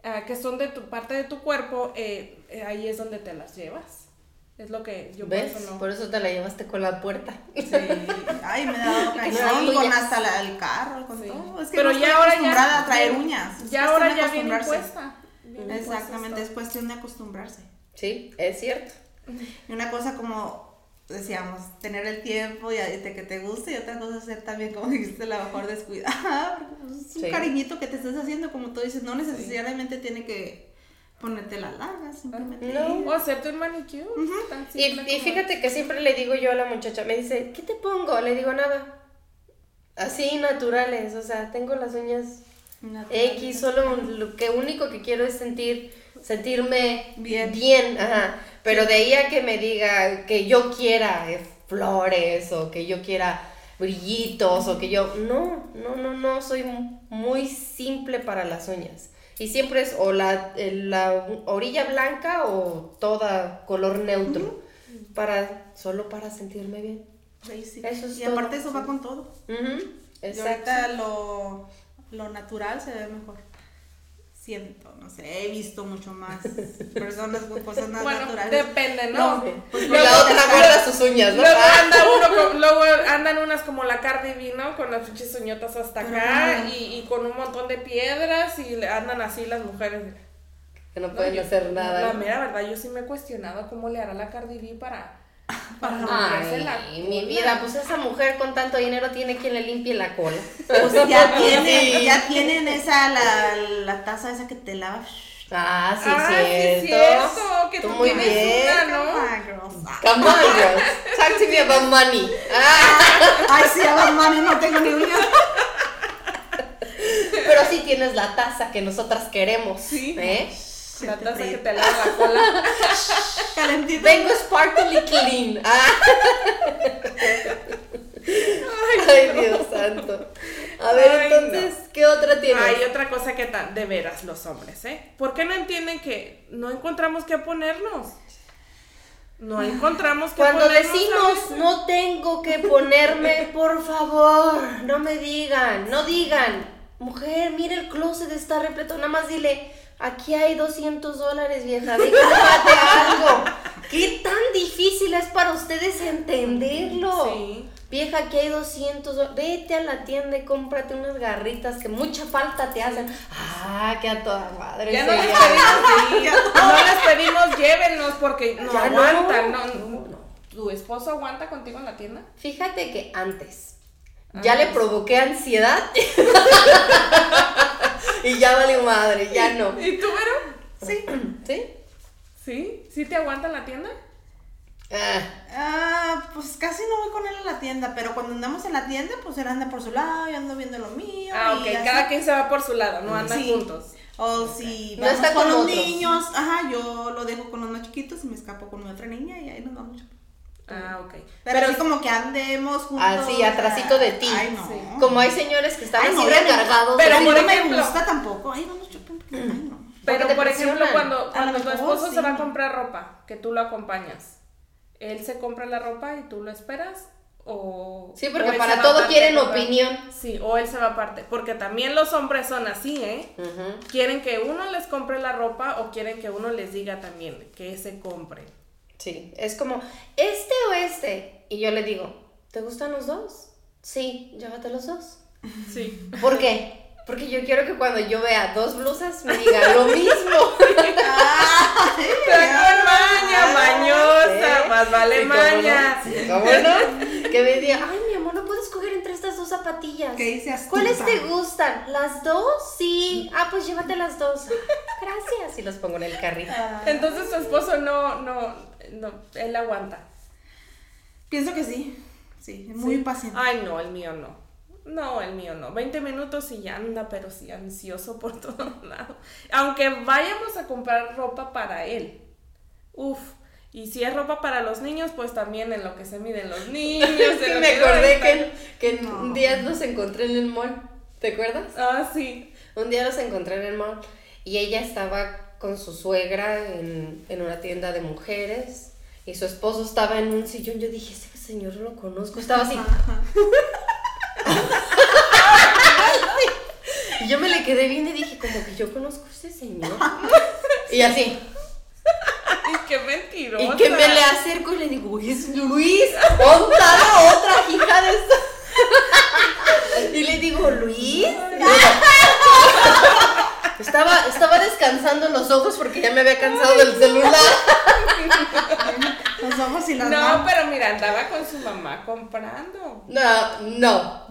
ah, que son de tu parte de tu cuerpo, eh, eh, ahí es donde te las llevas. Es lo que yo ¿Ves? por eso no. Por eso te la llevaste con la puerta. Sí. Ay, me da dado cañón no, con hasta la- el carro, con Sí. todo. Es que Pero no ya ahora acostumbrada ya, a traer uñas. Es ya ahora ya viene impuesta. Viene Exactamente, es cuestión de acostumbrarse. Sí, es cierto. Y una cosa como decíamos, tener el tiempo y de que te guste y otra cosa ser también, como dijiste, la mejor descuidada. porque, pues, Es un Sí. cariñito que te estás haciendo, como tú dices, no necesariamente tiene que ponerte las largas, simplemente. No. O hacerte un manicure. tan Y, como- fíjate que siempre le digo yo a la muchacha, me dice, ¿qué te pongo? Le digo nada. Así naturales, o sea, tengo las uñas X, solo lo que único que quiero es sentir, sentirme Bien. bien, ajá. Pero de ahí a que me diga que yo quiera eh, flores o que yo quiera brillitos o que yo, no, no, no, no, soy mu- muy simple para las uñas. Y siempre es o la, eh, la orilla blanca o toda color neutro, para, solo para sentirme bien. Eso es y todo, aparte eso va sí. con todo. Ujú, Y Exacto. ahorita lo, lo natural se ve mejor. Siento, no sé, he visto mucho más personas con cosas más Bueno, naturales. depende, ¿no? No, pues, Y la otra guarda sus uñas, ¿no? Luego, Ah. anda uno con- luego andan unas como la Cardi B, ¿no? Con las pinches uñotas hasta acá no. y, y con un montón de piedras y le andan así las mujeres. Que no pueden yo- hacer nada. La mera verdad, yo sí me he cuestionado cómo le hará la Cardi B para, para Ay, la mi vida, pues esa mujer con tanto dinero tiene quien le limpie la cola. Pues ya tienen, Sí. ya tienen esa, la, la taza esa que te lava. Ah, sí, Ah, sí, cierto. cierto, que Tú tú muy bien. una, ¿no? Come on, girls. Come on, girls. Talk to me about money. Ah, Ay, sí, a mami, no tengo ni uñas. pero sí tienes la taza que nosotras queremos. Sí. ¿eh? La taza que te lava la cola. Calentito. Vengo sparkly clean. Ah. Ay, Dios santo. A ver, Ay, entonces, ¿qué otra tienes? Hay otra cosa que de veras los hombres, ¿eh? ¿Por qué no entienden que no encontramos qué ponernos? No encontramos qué Cuando ponernos. decimos no tengo que ponerme, por favor, no me digan, no digan, mujer, mira el closet está repleto, nada más dile, aquí hay 200 dólares, vieja, déjate algo. ¿Qué tan difícil es para ustedes entenderlo? Sí. Vieja, aquí hay 200 dólares, vete a la tienda y cómprate unas garritas que mucha falta te hacen. Ah, que a toda madre. Ya no les pedimos, sí, no les pedimos, llévenos porque no Ya aguantan. No, No, no. ¿Tu esposo aguanta contigo en la tienda? Fíjate que antes ya le Antes. provoqué ansiedad y ya valió madre, ya no. ¿Y tú, Vero? Sí. ¿Sí? ¿Sí? ¿Sí te aguanta en la tienda? Ah, Ah, pues casi no voy con él a la tienda, pero cuando andamos en la tienda, pues él anda por su lado, yo ando viendo lo mío. Ah, y ok, así. cada quien se va por su lado, no andan Sí. juntos. O si No vamos está con con los otros. niños, ajá, yo lo dejo con los más chiquitos y me escapo con mi otra niña y ahí nos vamos. Ah, ok. Pero, así como que andemos juntos. Así, o sea, atrasito de ti. Ay, no. Sí. como hay señores que están Ay, así recargados. Pero a mí por no ejemplo- me gusta tampoco. Ay, vamos shopping. Ay, no. Pero, por ejemplo, presionan. cuando, A cuando lo tu esposo sí. se va a comprar ropa, que tú lo acompañas, ¿él se compra la ropa y tú lo esperas? O, Sí, o porque se para todo aparte quieren opinión. Sí, o él se va aparte. Porque también los hombres son así, ¿eh? Ujú. Quieren que uno les compre la ropa o quieren que uno les diga también que se compre. Sí, es como, ¿este o este? Y yo le digo, ¿te gustan los dos? Sí, llévate los dos. Sí. ¿Por qué? Porque yo quiero que cuando yo vea dos blusas me digan lo mismo. Con maña, mañosa, Sí, más vale cómo maña. no, sí, cómo no. Que me diga, ay, mi amor, no puedes escoger entre estas dos zapatillas. ¿Qué dice astuta? ¿Cuáles te gustan? ¿Las dos? Sí. Ah, pues llévate las dos. Gracias. Y los pongo en el carrito. Entonces tu esposo no, no, no, él aguanta. Pienso que sí. Sí, es muy Sí. paciente. Ay, no, el mío no. No, el mío no. 20 minutos y ya anda, pero sí ansioso por todos lados. Aunque vayamos a comprar ropa para él. Uf. Y si es ropa para los niños, pues también en lo que se miden los niños. Sí, lo me que acordé que, que No. un día los encontré en el mall. ¿Te acuerdas? Ah, sí. Un día los encontré en el mall y ella estaba con su suegra en, en una tienda de mujeres y su esposo estaba en un sillón. Yo dije, ese señor lo conozco. Estaba así. Y yo me le quedé bien y dije, como que yo conozco a ese señor. Y así. Y qué mentirosa. Y que me le acerco y le digo, es Luis, onta otra hija de esta. Y le digo, Luis. Estaba, estaba descansando los ojos porque ya me había cansado del celular. Los ojos y las No, manos. pero mira, andaba con su mamá comprando. No, no.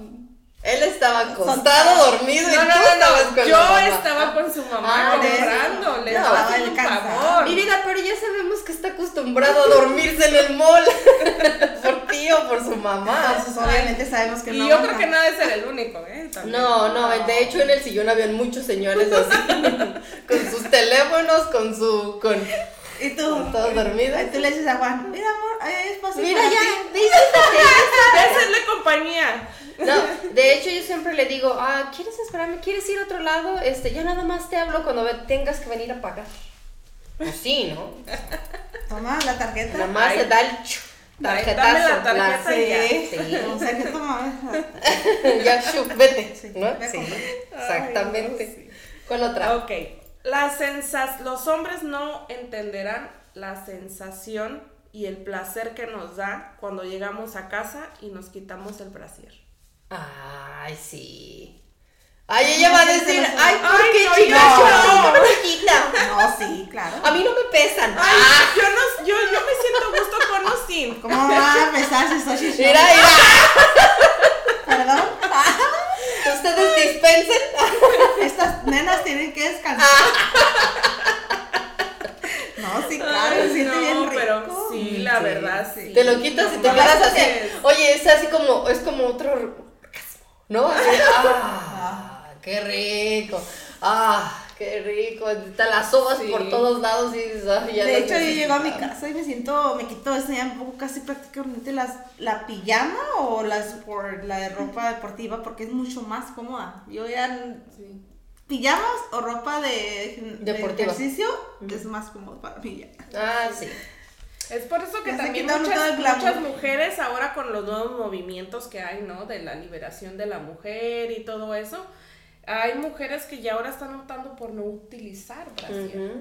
Él estaba acostado, dormido y No, no, tú no, estabas no. con Yo mamá. estaba con su mamá Ah, comprando. Le un cansado. favor. Mi vida, pero ya sabemos que está acostumbrado a dormirse en el mall. por ti o por su mamá. Entonces, obviamente sabemos que Y no. yo aguanta. creo que no debe ser el único, ¿eh? También. No, no, de hecho en el sillón habían muchos señores así, con sus teléfonos, con su, con, Y tú. todos dormidos. Y tú le dices a Juan, mira amor, hay espacio Mira para ya, ti". dice De hacerle compañía. No, de hecho yo siempre le digo, ah, ¿quieres esperarme? ¿Quieres ir a otro lado? Este, ya nada más te hablo cuando tengas que venir a pagar. Pues sí, ¿no? Toma la tarjeta. Nada más Ay. se da el tarjetazo. la tarjeta Sí. y ya. Sí. O sea, que toma. ya, shu, vete, Sí, ¿no? Sí, exactamente. ¿Cuál otra? Ok. La sensas los hombres no entenderán la sensación y el placer que nos da cuando llegamos a casa y nos quitamos el brasier. Ay, sí. Ay, ella va a decir, ay, ¿por Ay, qué no, chicas? No, no. No, sí, claro. A mí no me pesan. Ay, Ah, yo, no, yo, yo me siento gusto con o sin. ¿Cómo va a pesar si estoy chichón? mira, mira. Perdón. Ustedes dispensen. Estas nenas tienen que descansar. No, sí, claro, Ay, se siente no, bien rico. pero sí, la Sí. verdad, sí. Te lo quitas y te quedas así. Oye, es así como, es como otro ¿no? Así, ah, qué rico. Ah, qué rico. Te las sobas Sí. por todos lados y ay, ya De hecho, yo llego a mi casa y me siento, me quito ya un poco casi prácticamente las, la pijama o las por la de ropa deportiva porque es mucho más cómoda. Yo ya Sí. pijamas o ropa de, ejercicio es más cómodo para mí ya. Ah, sí. Es por eso que Ya también muchas, muchas mujeres ahora con los nuevos movimientos que hay, ¿no? De la liberación de la mujer y todo eso, hay mujeres que ya ahora están optando por no utilizar brasier.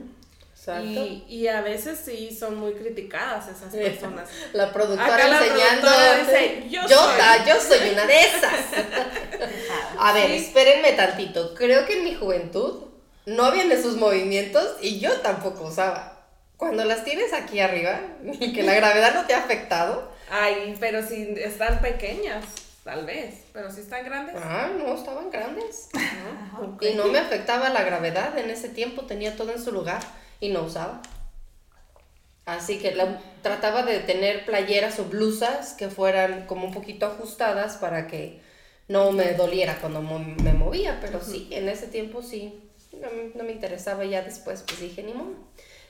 Y, y a veces sí son muy criticadas esas personas. La productora Acá la enseñando. productora dice, yo yo, soy. ta- yo soy una de esas. A ver, Sí. espérenme tantito. Creo que en mi juventud no habían esos movimientos y yo tampoco usaba. Cuando las tienes aquí arriba y que la gravedad no te ha afectado. Ay, pero si están pequeñas, tal vez, pero si están grandes, Ah, no, estaban grandes. ¿no? Y no me afectaba la gravedad. En ese tiempo tenía todo en su lugar y no usaba. Así que la- trataba de tener playeras o blusas que fueran como un poquito ajustadas para que no me doliera cuando mo- me movía. Pero sí, en ese tiempo sí. No, me- no me interesaba ya después, pues dije, ni modo.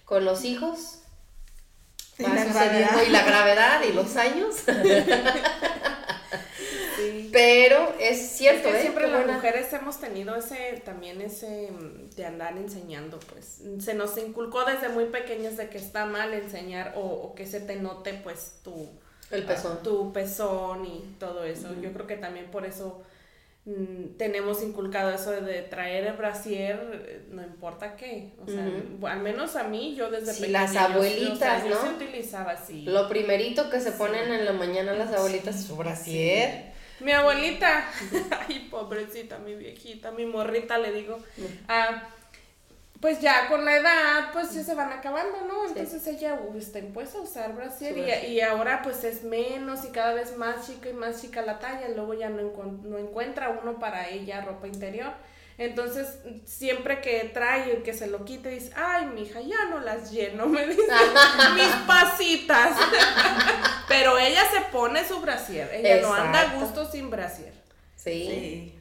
Con los hijos. Y va la sucediendo, gravedad. y la gravedad y los años. Sí. Pero es cierto, es que ¿eh? siempre las buena- mujeres hemos tenido ese, también ese mm, de andar enseñando, pues. Se nos inculcó desde muy pequeños de que está mal enseñar o, o que se te note, pues, tu, El pezón. tu pezón y todo eso. Yo creo que también por eso tenemos inculcado eso de traer el brasier, eh, no importa qué. O sea, al menos a mí, yo desde Sí, pequeña. las yo- yo, o sea, abuelitas, yo ¿no? sí utilizaba así. Lo primerito que se ponen en la mañana las abuelitas es su brasier. Mi abuelita, ay, pobrecita, mi viejita, mi morrita, le digo, ah, pues ya con la edad, pues ya se van acabando, ¿no? Entonces ella uh, está impuesta a usar brasier Su y, y ahora pues es menos y cada vez más chica y más chica la talla, luego ya no, encon- no encuentra uno para ella ropa interior. Entonces, siempre que trae y que se lo quite, dice, ay, mija, ya no las lleno, me dice, mis pasitas. Pero ella se pone su brasier, ella no anda a gusto sin brasier. Sí. Sí.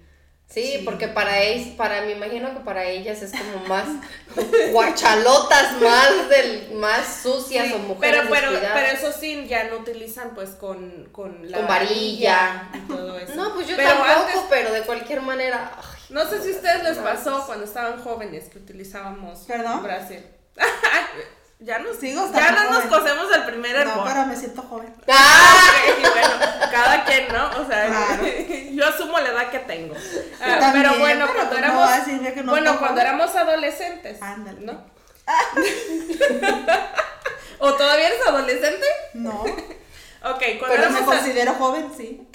Sí, Sí. porque para ellas, para me imagino que para ellas es como más guachalotas, más del, más sucias o mujeres Pero, pero, descuidadas. pero eso sí, ya no utilizan pues con, con la Con varilla. y todo eso. No, pues yo Pero tampoco, antes- pero de cualquier manera. ay, no sé si a ustedes les pasó cuando estaban jóvenes que utilizábamos ¿Perdón? brasier. ya nos, Sigo ya no nos cosemos el primer No, hervor. pero me siento joven. ¡Ah! Ok, bueno, cada quien, ¿no? O sea, Claro. yo asumo la edad que tengo. Ah, también, pero bueno, pero cuando no éramos, no bueno, cuando joven. éramos adolescentes, Ándale. ¿no? ¿O todavía eres adolescente? No, Ok, cuando pero me éramos a- considero joven, sí.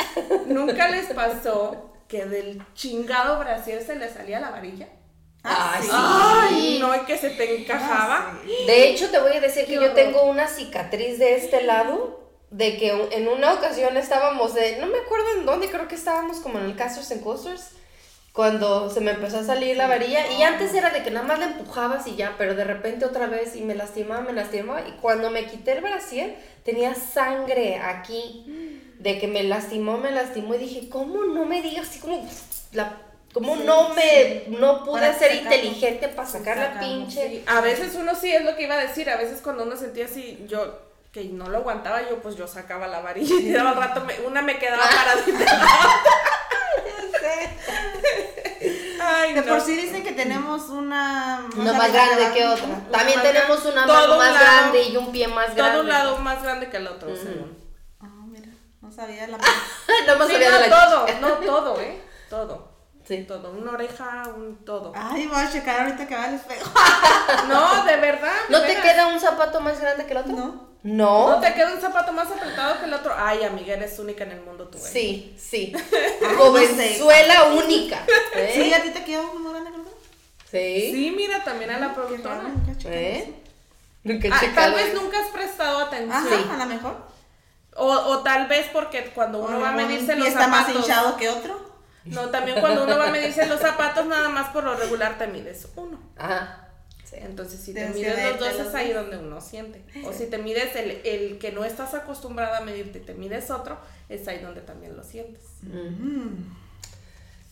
¿Nunca les pasó que del chingado brasier se le salía la varilla? Ah, Ay, sí. sí. Ay, no, y que se te encajaba. Ah. De hecho, te voy a decir que yo tengo una cicatriz de este lado de que en una ocasión estábamos de, no me acuerdo en dónde, creo que estábamos como en el Casters and Coasters, cuando se me empezó a salir la varilla, y antes era de que nada más la empujabas y ya, pero de repente otra vez y me lastimaba, me lastimaba, y cuando me quité el brasier, tenía sangre aquí, de que me lastimó, me lastimó, y dije, ¿cómo no me digas así como la ¿Cómo no me, no pude Para ser sacarlo. inteligente para sacar la pinche? Sí, a veces uno sí es lo que iba a decir, a veces cuando uno sentía así, yo que no lo aguantaba, yo pues yo sacaba la varilla y al rato me- una me quedaba paradita. Ay, De no. por sí dicen que tenemos una... Una más grande que otra. Una También tenemos una mano un más lado- grande y un pie más grande. Todo un lado más grande que el otro, Ujú. según. Ah, mira, no sabía la no más Sí, sabía no, de la todo, chicha. no todo, ¿eh? Todo. Sí. Todo, una oreja, un todo. Ay, voy a checar ahorita que va el espejo. No, de verdad. de ¿No te veras. queda un zapato más grande que el otro? No. ¿No? ¿No te queda un zapato más apretado que el otro? Ay, amiga, eres única en el mundo tú, ¿eh? Sí, sí. Ay, Jovenzuela única. ¿eh? ¿Sí? ¿A ti te quedó uno más grande que el otro? Sí. Sí, mira, también a la productora. ¿Eh? Nunca Ah, tal vez nunca has prestado atención. Ajá, a lo mejor. O, o tal vez porque cuando uno va a medirse los está más zapatos. hinchado que otro. No, también cuando uno va a medirse los zapatos, nada más por lo regular te mides uno. Ajá. Sí. Entonces, si te mides los dos, es ahí dos. donde uno siente. O si te mides el, el que no estás acostumbrada a medirte y te mides otro, es ahí donde también lo sientes.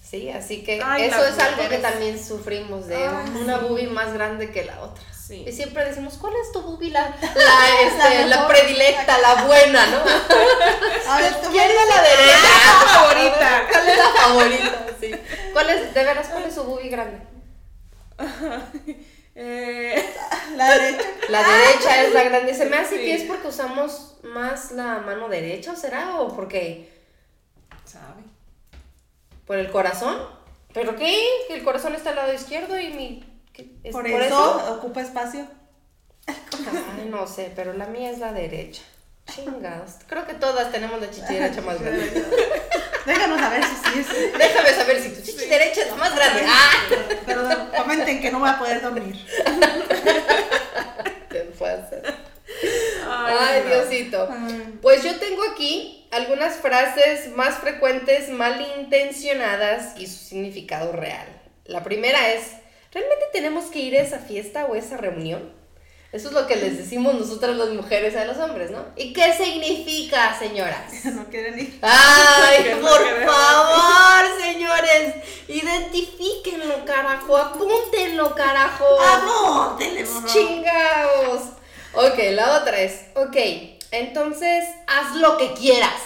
Sí, así que Ay, eso es algo que también sufrimos de Ay, una boobie más grande que la otra. Sí. Y siempre decimos, ¿cuál es tu boobie? La, la, este, la, predilecta, la buena, ¿no? A ver, tú ¿Quién es la derecha? Ah, favorita. ¿Cuál es la favorita? Sí. ¿Cuál es, de veras, cuál es su boobie grande? Eh, La derecha. La derecha es la grande. Se me hace Sí. que es porque usamos más la mano derecha, ¿o será? ¿O porque ¿Sabe? por el corazón? ¿Pero qué? Que el corazón está al lado izquierdo y mi... ¿Es Por, eso, ocupa espacio. Ay, no sé, pero la mía es la derecha. Chingados. Creo que todas tenemos la chichi derecha más grande. Déjanos saber si sí es. Déjame saber si tu chichi derecha es la más grande. ¡Ah! Perdón, comenten que no voy a poder dormir. ¿Qué pasa? Ay, Ay, no. Diosito. Ay. Pues yo tengo aquí algunas frases más frecuentes, malintencionadas y su significado real. La primera es, ¿realmente tenemos que ir a esa fiesta o esa reunión? Eso es lo que les decimos nosotras las mujeres a los hombres, ¿no? ¿Y qué significa, señoras? No quieren ir. Ay, no por queremos. favor, señores, identifíquenlo, carajo, apúntenlo, carajo. Apúntenle, por favor. Chingaos. Ok, la otra es, ok, entonces haz lo que quieras.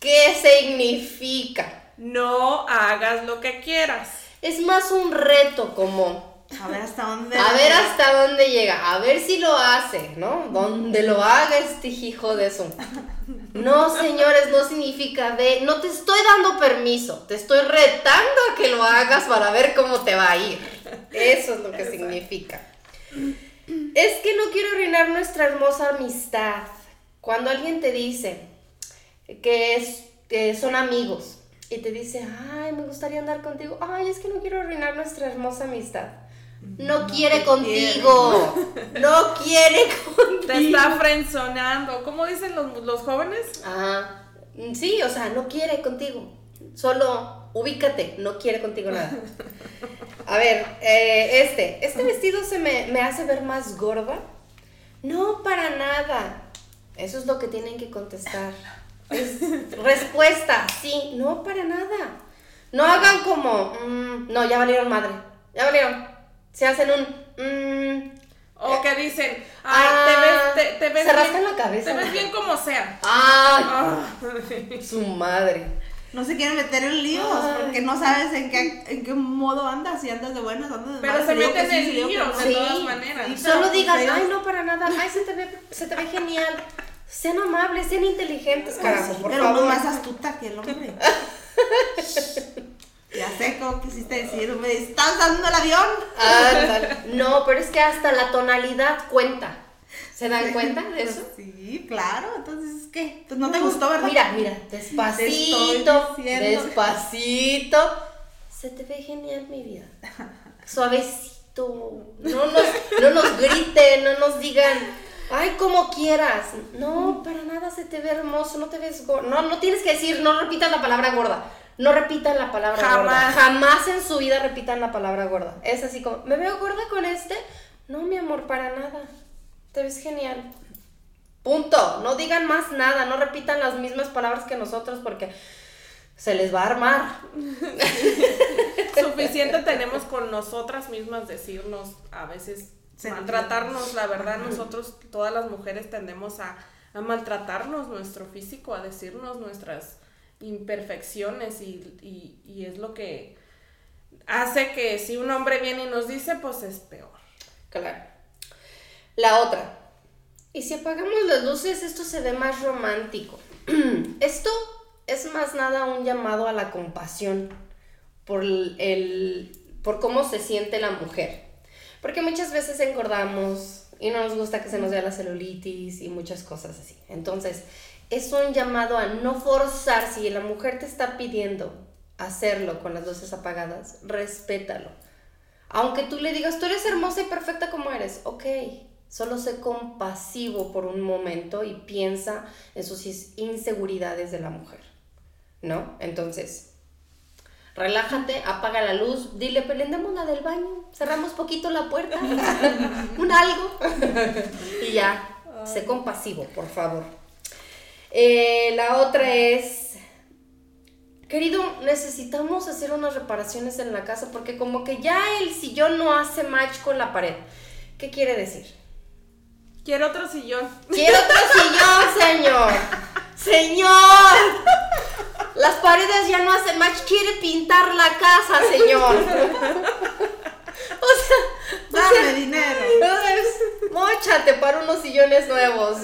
¿Qué significa? No hagas lo que quieras. Es más un reto como, A ver hasta dónde. a ver hasta dónde llega, a ver si lo hace, ¿no? Donde lo haga este hijo de eso. No, señores, no significa ve, no te estoy dando permiso, te estoy retando a que lo hagas para ver cómo te va a ir. Eso es lo que significa. Es que no quiero arruinar nuestra hermosa amistad. Cuando alguien te dice que, es, que son amigos y te dice, ay, me gustaría andar contigo, ay, es que no quiero arruinar nuestra hermosa amistad. No, quiere contigo. No quiere contigo. Te está frenzonando. ¿Cómo dicen los, los jóvenes? Ajá. Mm, Sí, o sea, no quiere contigo. Solo ubícate, no quiere contigo nada. A ver, eh, este. ¿Este vestido se me, me hace ver más gorda? No, para nada. Eso es lo que tienen que contestar. Es respuesta, sí, no, para nada. No hagan como, mm, no, ya valieron madre. Ya valieron. Se hacen un, mm, O que dicen, ay, Ah, te ves, te, te ves se bien- rascan la cabeza. Te ves bien como sea. ¡ay! Ah, Su madre. No se quieren meter en líos Ay. porque no sabes en qué, en qué modo andas, si andas de buenas, andas de Pero malas, se si digo meten sí, en líos, de todas maneras. Sí, Solo pero, digan, pues, ay, no, para nada, ay, se te ve, se te ve genial. Sean amables, sean inteligentes, carajo, por pero favor. no más astuta que el hombre. ya sé cómo quisiste decir, me estás dando el avión. No, pero es que hasta la tonalidad cuenta. ¿Se dan cuenta de eso? Sí, claro, entonces, ¿qué? Pues no te gustó, ¿verdad? Mira, mira, despacito, despacito. Se te ve genial, mi vida. Suavecito. No nos, no nos griten, no nos digan, Ay, como quieras. No, para nada se te ve hermoso, no te ves gordo. No, no tienes que decir, no repitas la palabra gorda. No repitan la palabra gorda. Jamás. Jamás en su vida repitan la palabra gorda. Es así como, ¿me veo gorda con este? No, mi amor, para nada. Te ves genial. Punto. No digan más nada, no repitan las mismas palabras que nosotros porque se les va a armar. Suficiente tenemos con nosotras mismas decirnos a veces. Maltratarnos, la verdad nosotros todas las mujeres tendemos a, a maltratarnos nuestro físico, a decirnos nuestras imperfecciones y, y, y es lo que hace que si un hombre viene y nos dice, pues es peor. Claro. La otra. Y si apagamos las luces, esto se ve más romántico. esto es más nada un llamado a la compasión por el por cómo se siente la mujer. Porque muchas veces engordamos y no nos gusta que se nos vea la celulitis y muchas cosas así. Entonces, es un llamado a no forzar. Si la mujer te está pidiendo hacerlo con las luces apagadas, respétalo. Aunque tú le digas, tú eres hermosa y perfecta como eres, ok, solo sé compasivo por un momento y piensa en sus inseguridades de la mujer, ¿no? Entonces, relájate, apaga la luz, dile, prendemos la del baño, cerramos poquito la puerta, un algo, y ya, sé compasivo, por favor. Eh, la otra es, Querido, necesitamos hacer unas reparaciones en la casa porque como que ya el sillón no hace match con la pared. ¿Qué quiere decir? Quiero otro sillón. Quiero otro sillón, señor. Señor. Las paredes ya no hacen match. Quiere pintar la casa, señor. O sea, Dame dinero. entonces, móchate para unos sillones nuevos.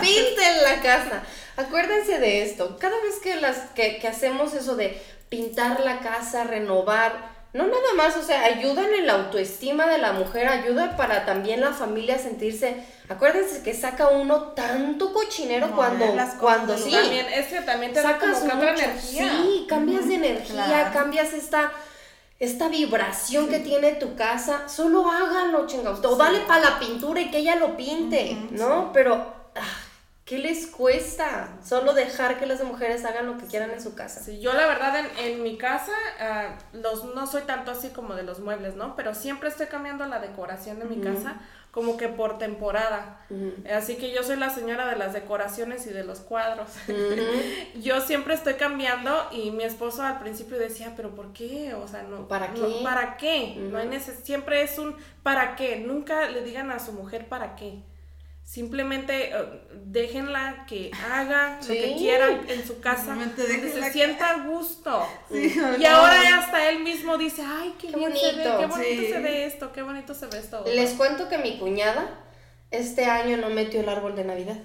Pinten la casa. Acuérdense de esto. Cada vez que, las, que, que hacemos eso de pintar la casa, renovar, no nada más, o sea, ayudan en la autoestima de la mujer, ayuda para también la familia a sentirse. Acuérdense que saca uno tanto cochinero cuando, las cuando sí. También, es que también te Sacas como mucho, energía. Sí, cambias de energía, claro. cambias esta, esta vibración que tiene tu casa. Solo háganlo, chingados. O dale para la pintura y que ella lo pinte, ¿no? Pero, ah, ¿qué les cuesta? Solo dejar que las mujeres hagan lo que quieran en su casa. Sí, yo la verdad en, en mi casa ah, los, no soy tanto así como de los muebles, ¿no? Pero siempre estoy cambiando la decoración de mi casa como que por temporada. Así que yo soy la señora de las decoraciones y de los cuadros. yo siempre estoy cambiando y mi esposo al principio decía, pero ¿por qué? O sea, no. ¿Para no, qué? ¿Para qué? No hay neces siempre es un ¿para qué? Nunca le digan a su mujer ¿para qué? Simplemente eh, déjenla que haga lo que quiera en su casa, donde se sienta a gusto. Sí, Y ahora hasta él mismo dice, ay, qué, Qué bien se ve, bonito". qué bonito Sí. se ve esto, qué bonito se ve esto. Les cuento que mi cuñada este año no metió el árbol de Navidad.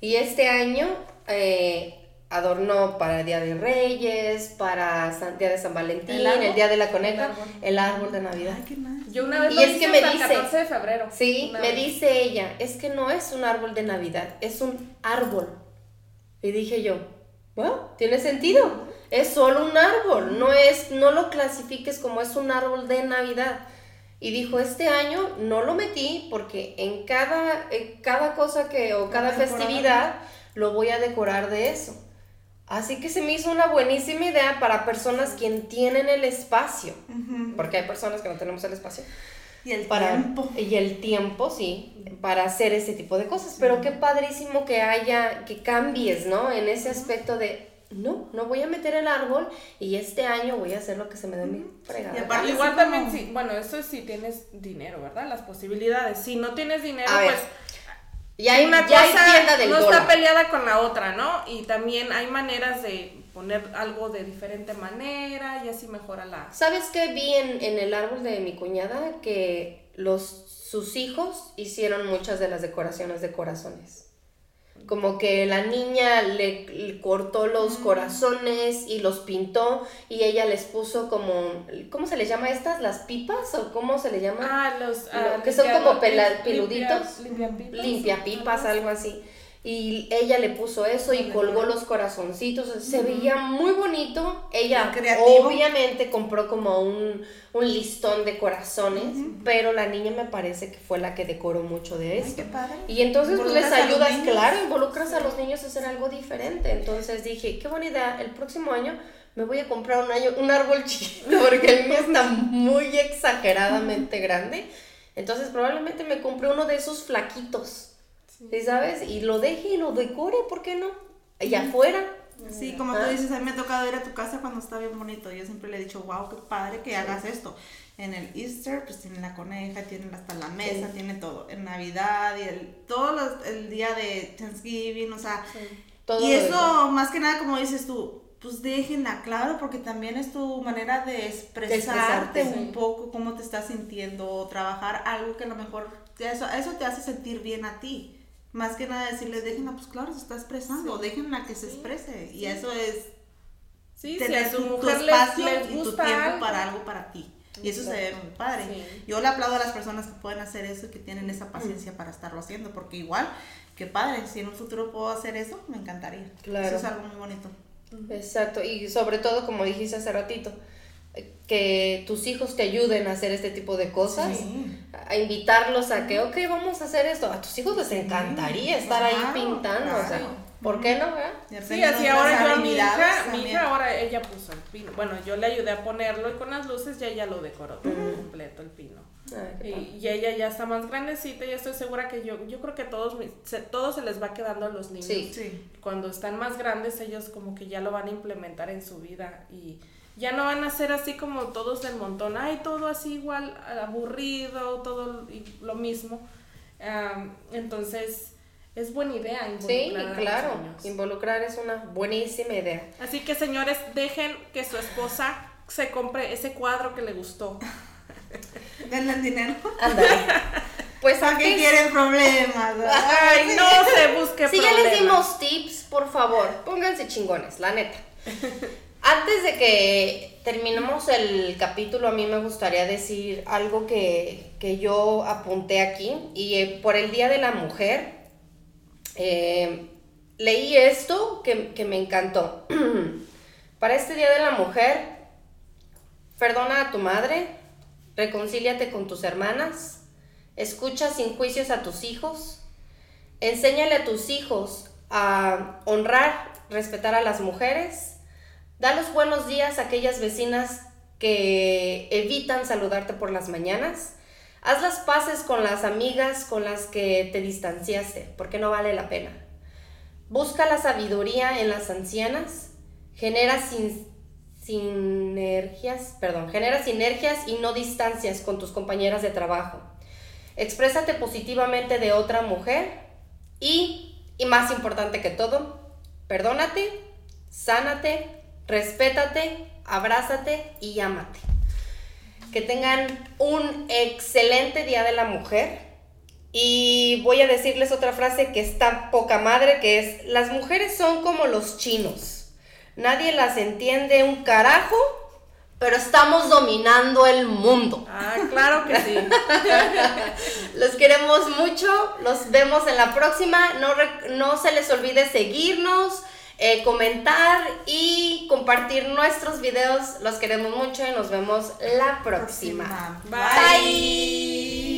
Y este año eh, adornó para el Día de Reyes, para San- Día de San Valentín, ¿El el? Día de la Coneja, El árbol. el árbol de Navidad. Ay, qué nice. Yo una vez Y lo es hice que me hasta el dice- 14 de febrero. Sí, me vez. dice ella, es que no es un árbol de Navidad, es un árbol. Y dije yo, bueno, tiene sentido, es solo un árbol, no es, no lo clasifiques como es un árbol de Navidad. Y dijo, este año no lo metí porque en cada, en cada cosa que, o cada festividad, lo voy a decorar de eso. Así que se me hizo una buenísima idea para personas que tienen el espacio, porque hay personas que no tenemos el espacio Y el para tiempo. y el tiempo sí para hacer ese tipo de cosas pero qué padrísimo que haya que cambies no en ese aspecto de no no voy a meter el árbol y este año voy a hacer lo que se me dé mi fregada Y aparte- gana. Igual también, sí, bueno, eso es si tienes dinero, ¿verdad? Las posibilidades. Si no tienes dinero, A ver, ya hay, una ya hay cosa tienda del no dólar. está peleada con la otra, ¿no? Y también hay maneras de poner algo de diferente manera y así mejora la... sabes qué vi en, en el árbol de mi cuñada que los sus hijos hicieron muchas de las decoraciones de corazones como que la niña le, le cortó los corazones y los pintó y ella les puso como, ¿cómo se les llama estas? ¿Las pipas? ¿O cómo se le llama? Ah, los... Lo ah, que son como pela- limpia- peluditos. Limpia pipas. Limpia pipas, algo así. Y ella le puso eso y colgó los corazoncitos, se veía muy bonito. Ella obviamente compró como un, un, listón de corazones, pero la niña me parece que fue la que decoró mucho de esto. Y entonces pues, les ayudas, claro, involucras a los niños a hacer algo diferente. Entonces dije, qué buena idea, el próximo año me voy a comprar un, año, un árbol chiquito porque el mío está muy exageradamente grande. Entonces probablemente me compré uno de esos flaquitos, sí. ¿sabes? Y lo deje y lo decore, ¿por qué no? Allá afuera. Sí, como tú dices, a mí me ha tocado ir a tu casa cuando está bien bonito. Yo siempre le he dicho, wow, qué padre que hagas esto. En el Easter, pues tienen la coneja, tienen hasta la mesa, tiene todo. En Navidad y el, todo el día de Thanksgiving, o sea. y eso, más que nada, como dices tú, pues déjenla claro porque también es tu manera de expresarte, un poco cómo te estás sintiendo, trabajar algo que a lo mejor eso, eso te hace sentir bien a ti. Más que nada decirle, déjenla, pues claro, se está expresando, déjenla que se exprese. Y eso es tener tu, espacio y tu tiempo para algo para ti. Y eso se ve muy padre. Yo le aplaudo a las personas que pueden hacer eso y que tienen esa paciencia para estarlo haciendo, porque igual, qué padre, si en un futuro puedo hacer eso, me encantaría. Claro. Eso es algo muy bonito. Exacto, y sobre todo, como dijiste hace ratito, que tus hijos te ayuden a hacer este tipo de cosas, a invitarlos a que, ok, vamos a hacer esto. A tus hijos les encantaría estar ahí pintando, o sea, ¿por qué no? Sí, así ahora yo a mi hija, mi hija ahora ella puso el pino. Bueno, yo le ayudé a ponerlo y con las luces ya ella lo decoró todo completo el pino. y, ella ya está más grandecita y estoy segura que yo, yo creo que todos, se, todos se les va quedando a los niños. Sí. Cuando están más grandes ellos como que ya lo van a implementar en su vida y ya no van a ser así como todos del montón, ay, todo así igual, aburrido, todo lo mismo. entonces, es buena idea involucrar. Sí, claro, involucrar es una buenísima idea. Así que señores, dejen que su esposa se compre ese cuadro que le gustó. Denle el dinero. Pues a qué quieren problemas. Ay, no se busque si problemas. Si ya les dimos tips, por favor, pónganse chingones, la neta. Antes de que terminemos el capítulo, a mí me gustaría decir algo que, yo apunté aquí. Y eh, por el Día de la Mujer, eh, leí esto que, que me encantó. Para este Día de la Mujer, perdona a tu madre, reconcíliate con tus hermanas, escucha sin juicios a tus hijos, enséñale a tus hijos a honrar, respetar a las mujeres Da los buenos días a aquellas vecinas que evitan saludarte por las mañanas. Haz las paces con las amigas con las que te distanciaste, porque no vale la pena. Busca la sabiduría en las ancianas. Genera sinergias, perdón, genera sinergias y no distancias con tus compañeras de trabajo. Exprésate positivamente de otra mujer y, y más importante que todo, perdónate, sánate respétate, abrázate y ámate. Que tengan un excelente Día de la Mujer. Y voy a decirles otra frase que está poca madre, que es, las mujeres son como los chinos. Nadie las entiende un carajo, pero estamos dominando el mundo. Ah, claro que sí. los queremos mucho, los vemos en la próxima. No, no se les olvide seguirnos, eh, comentar y compartir nuestros videos. Los queremos mucho y nos vemos la próxima. Bye.